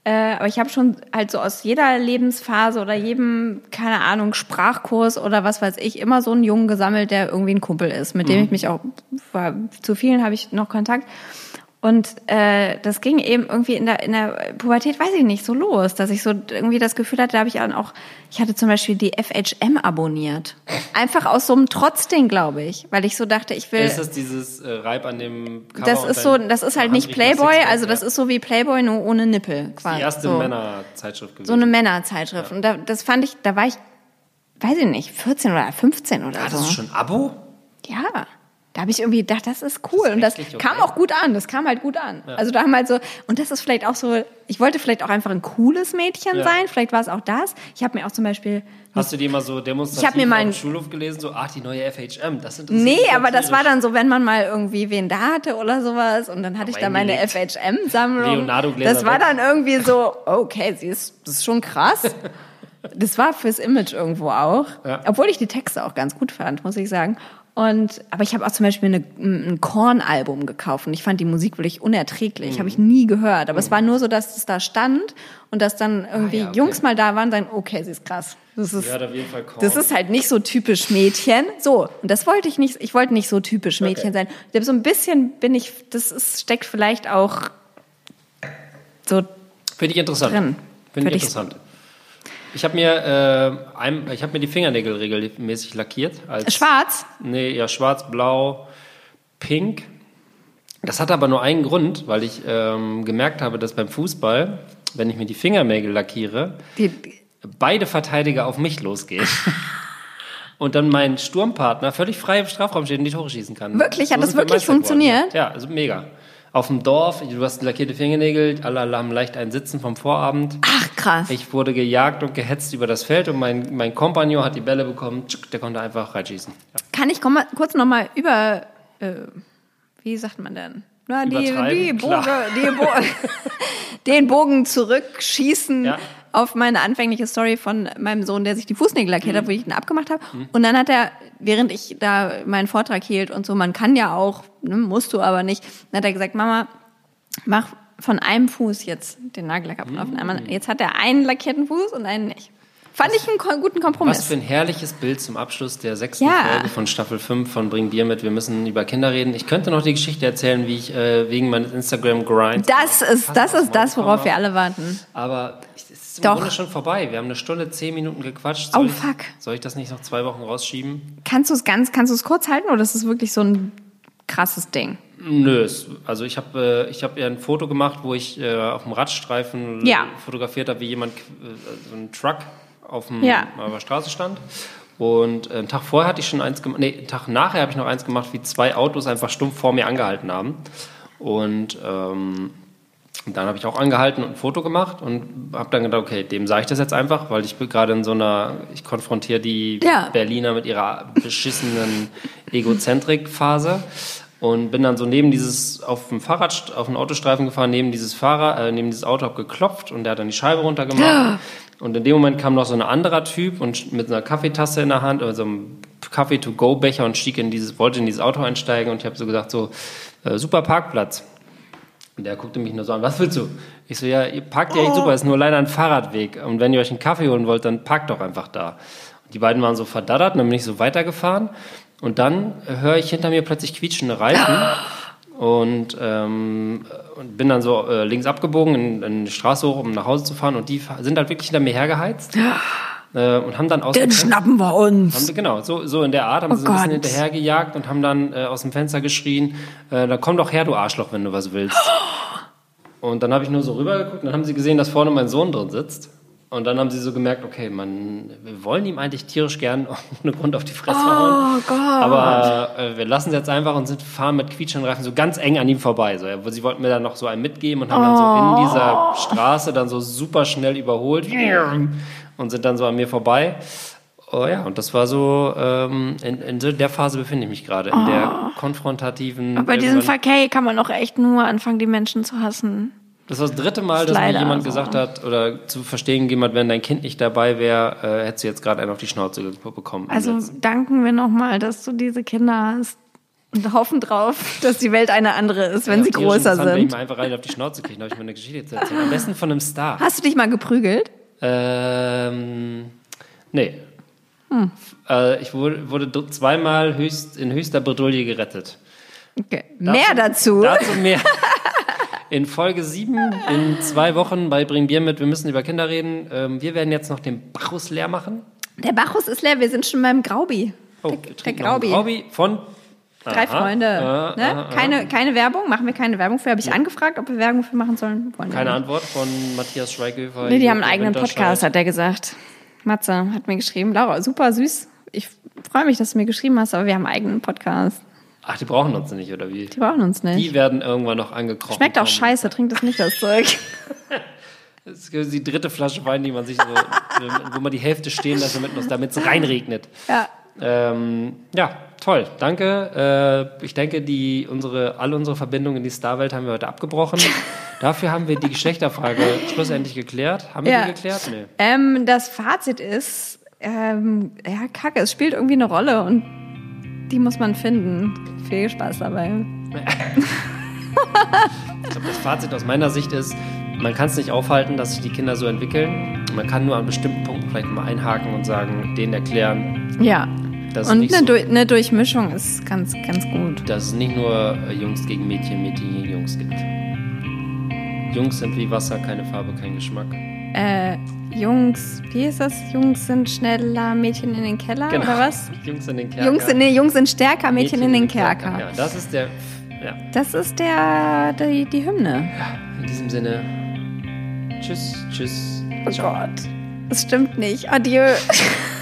Äh, aber ich habe schon halt so aus jeder Lebensphase oder jedem, keine Ahnung, Sprachkurs oder was weiß ich, immer so einen Jungen gesammelt, der irgendwie ein Kumpel ist, mit dem ich mich auch, war, zu vielen habe ich noch Kontakt. Und äh, das ging eben irgendwie in der, in der Pubertät, weiß ich nicht, so los, dass ich so irgendwie das Gefühl hatte, da habe ich auch, ich hatte zum Beispiel die FHM abonniert. Einfach aus so einem Trotzding, glaube ich, weil ich so dachte, ich will. Ist das dieses äh, Reib an dem Cover Das ist so, das ist halt nicht Playboy, also das ja. ist so wie Playboy nur ohne Nippel quasi. die erste so. Männerzeitschrift gewesen. So eine Männerzeitschrift. Und da, das fand ich, da war ich, weiß ich nicht, 14 oder 15 oder ah, so. das ist schon ein Abo? Ja. Da habe ich irgendwie gedacht, das ist cool. Das ist und das okay. kam auch gut an. Das kam halt gut an. Also da haben halt so, und das ist vielleicht auch so, ich wollte vielleicht auch einfach ein cooles Mädchen Ja. sein. Vielleicht war es auch das. Ich habe mir auch zum Beispiel, Hast du die immer so demonstrativ Ich mir mal auf dem Schulhof gelesen, so, ach, die neue FHM, das interessiert nee, mich aber das war dann so, wenn man mal irgendwie wen da hatte oder sowas. Und dann hatte ich da meine. FHM-Sammlung. Leonardo-Gläser Das war dann irgendwie so, okay, sie ist, das ist schon krass. Das war fürs Image irgendwo auch. Ja. Obwohl ich die Texte auch ganz gut fand, muss ich sagen. Und, aber ich habe auch zum Beispiel eine, ein Korn-Album gekauft und ich fand die Musik wirklich unerträglich. Mhm. Habe ich nie gehört. Aber es war nur so, dass es da stand und dass dann irgendwie Ah, ja, okay. Jungs mal da waren und sagen, okay, sie ist krass. Das ist, Ja, das ist halt nicht so typisch Mädchen. So, und das wollte ich nicht, ich wollte nicht so typisch Mädchen Okay. sein. So ein bisschen bin ich, das ist, steckt vielleicht auch so Finde ich interessant. drin. Finde ich- interessant. Ich habe mir, äh, ein, ich hab mir die Fingernägel regelmäßig lackiert. Als, schwarz. Nee, ja, schwarz, blau, pink. Das hat aber nur einen Grund, weil ich ähm, gemerkt habe, dass beim Fußball, wenn ich mir die Fingernägel lackiere, Die, beide Verteidiger auf mich losgehen. und dann mein Sturmpartner völlig frei im Strafraum steht und die Tore schießen kann. Wirklich? Hat das wirklich funktioniert? Ja, also mega. Auf dem Dorf, du hast lackierte Fingernägel, alle haben leicht ein Sitzen vom Vorabend. Ach, krass. Ich wurde gejagt und gehetzt über das Feld und mein, mein Kompagnon hat die Bälle bekommen, der konnte einfach reinschießen. Ja. Kann ich kurz nochmal über, äh, wie sagt man denn? Na, die, die Bogen, die Bo den Bogen zurückschießen ja. Auf meine anfängliche Story von meinem Sohn, der sich die Fußnägel lackiert mhm. hat, wo ich ihn abgemacht habe. Mhm. Und dann hat er, während ich da meinen Vortrag hielt und so, man kann ja auch, ne, musst du aber nicht, dann hat er gesagt, Mama, mach von einem Fuß jetzt den Nagellack ab. Mhm. Jetzt hat er einen lackierten Fuß und einen nicht. Fand ich einen guten Kompromiss. Was für ein herrliches Bild zum Abschluss der sechsten ja. Folge von Staffel 5 von Bring Bier mit. Wir müssen über Kinder reden. Ich könnte noch die Geschichte erzählen, wie ich äh, wegen meines Instagram-Grinds. Das ist das, ist das worauf wir alle warten. Aber es ist im Doch. Grunde schon vorbei. Wir haben eine Stunde, zehn Minuten gequatscht. Soll oh, fuck. Ich, soll ich das nicht noch zwei Wochen rausschieben? Kannst du es ganz, kannst du es kurz halten oder ist es wirklich so ein krasses Ding? Nö, also ich habe äh, ich hab ja ein Foto gemacht, wo ich äh, auf dem Radstreifen ja. fotografiert habe, wie jemand äh, so einen Truck auf, dem, ja. auf der Straße stand. Und einen Tag vorher hatte ich schon eins gemacht, nee, einen Tag nachher habe ich noch eins gemacht, wie zwei Autos einfach stumpf vor mir angehalten haben. Und ähm, dann habe ich auch angehalten und ein Foto gemacht und habe dann gedacht, okay, dem sage ich das jetzt einfach, weil ich bin gerade in so einer, ich konfrontiere die ja. Berliner mit ihrer beschissenen Egozentrik-Phase und bin dann so neben dieses, auf dem Fahrrad, auf dem Autostreifen gefahren, neben dieses Fahrer, äh, neben dieses Auto, habe geklopft und der hat dann die Scheibe runtergemacht. Und in dem Moment kam noch so ein anderer Typ und mit einer Kaffeetasse in der Hand, also einem Kaffee-to-go-Becher und stieg in dieses, wollte in dieses Auto einsteigen und ich habe so gesagt, so, äh, super Parkplatz. Und der guckte mich nur so an, was willst du? Ich so, ja, ihr parkt ja echt super, ist nur leider ein Fahrradweg. Und wenn ihr euch einen Kaffee holen wollt, dann parkt doch einfach da. Und die beiden waren so verdattert und dann bin ich so weitergefahren. Und dann höre ich hinter mir plötzlich quietschende Reifen. Und, ähm, und bin dann so äh, links abgebogen in, in, die Straße hoch, um nach Hause zu fahren. Und die sind halt wirklich hinter mir hergeheizt. Äh, und haben dann aus Den schnappen wir uns. Haben, genau, so, so in der Art haben oh sie so ein bisschen hinterhergejagt und haben dann äh, aus dem Fenster geschrien, äh, da komm doch her, du Arschloch, wenn du was willst. Und dann habe ich nur so rübergeguckt und dann haben sie gesehen, dass vorne mein Sohn drin sitzt. Und dann haben sie so gemerkt, okay, man, wir wollen ihm eigentlich tierisch gern ohne Grund auf die Fresse oh, hauen. Gott. Aber äh, wir lassen es jetzt einfach und sind, fahren mit quietschenden Reifen so ganz eng an ihm vorbei. So, sie wollten mir dann noch so einen mitgeben und haben oh. dann so in dieser Straße dann so super schnell überholt und sind dann so an mir vorbei. Oh ja, und das war so, ähm, in, in der Phase befinde ich mich gerade, in oh. der konfrontativen. Aber bei diesem Verkehr kann man auch echt nur anfangen, die Menschen zu hassen. Das war das dritte Mal, dass mir jemand so. gesagt hat oder zu verstehen jemand, wenn dein Kind nicht dabei wäre, äh, hättest du jetzt gerade einen auf die Schnauze bekommen. Also danken wir nochmal, dass du diese Kinder hast und hoffen drauf, dass die Welt eine andere ist, wenn ja, sie größer sind. Wenn ich mal einfach rein auf die Schnauze kriege, habe ich mir eine Geschichte zu erzählen. Am besten von einem Star. Hast du dich mal geprügelt? Ähm, nee. Hm. Äh, ich wurde, wurde zweimal höchst, in höchster Bredouille gerettet. Okay. Mehr dazu? Dazu mehr. in Folge 7 in zwei Wochen bei Bring Bier mit. Wir müssen über Kinder reden. Ähm, wir werden jetzt noch den Bacchus leer machen. Der Bacchus ist leer. Wir sind schon beim Graubi. Oh, der, der Graubi. Graubi von Drei aha, Freunde. Aha, ne? aha, keine, keine Werbung, machen wir keine Werbung für. Habe ich ja. angefragt, ob wir Werbung für machen sollen. Wollen keine Antwort von Matthias Schweighöfer. Nee, die haben einen eigenen Podcast, hat er gesagt. Matze hat mir geschrieben. Laura, super süß. Ich freue mich, dass du mir geschrieben hast, aber wir haben einen eigenen Podcast. Ach, die brauchen uns nicht, oder wie? Die brauchen uns nicht. Die werden irgendwann noch angekrochen. Schmeckt auch scheiße, trinkt das nicht, das Zeug. Das ist die dritte Flasche Wein, die man sich so, wo man die Hälfte stehen lässt, damit es reinregnet. Ja. Ähm, ja, toll. Danke. Äh, ich denke, die, unsere, alle unsere Verbindungen in die Starwelt haben wir heute abgebrochen. Dafür haben wir die Geschlechterfrage schlussendlich geklärt. Haben wir ja. die geklärt? Nee. Ähm, das Fazit ist, ähm, ja, kacke, es spielt irgendwie eine Rolle und die muss man finden. Viel Spaß dabei. ich glaube, das Fazit aus meiner Sicht ist, man kann es nicht aufhalten, dass sich die Kinder so entwickeln. Man kann nur an bestimmten Punkten vielleicht mal einhaken und sagen, denen erklären. Ja. Und eine, so, eine, Durchmischung ist ganz, ganz gut. Dass es nicht nur äh, Jungs gegen Mädchen, Mädchen gegen Jungs gibt. Jungs sind wie Wasser, keine Farbe, kein Geschmack. Äh, Jungs, wie ist das? Jungs sind schneller, Mädchen in den Keller genau. oder was? Jungs in den Kerker. Jungs, nee, Jungs sind stärker, Mädchen, Mädchen in den Kerker. Kerker. Ja, das ist der. Ja. Das ist der die, die Hymne. Ja, in diesem Sinne. Tschüss, tschüss. Oh. Gott. Es stimmt nicht. Adieu.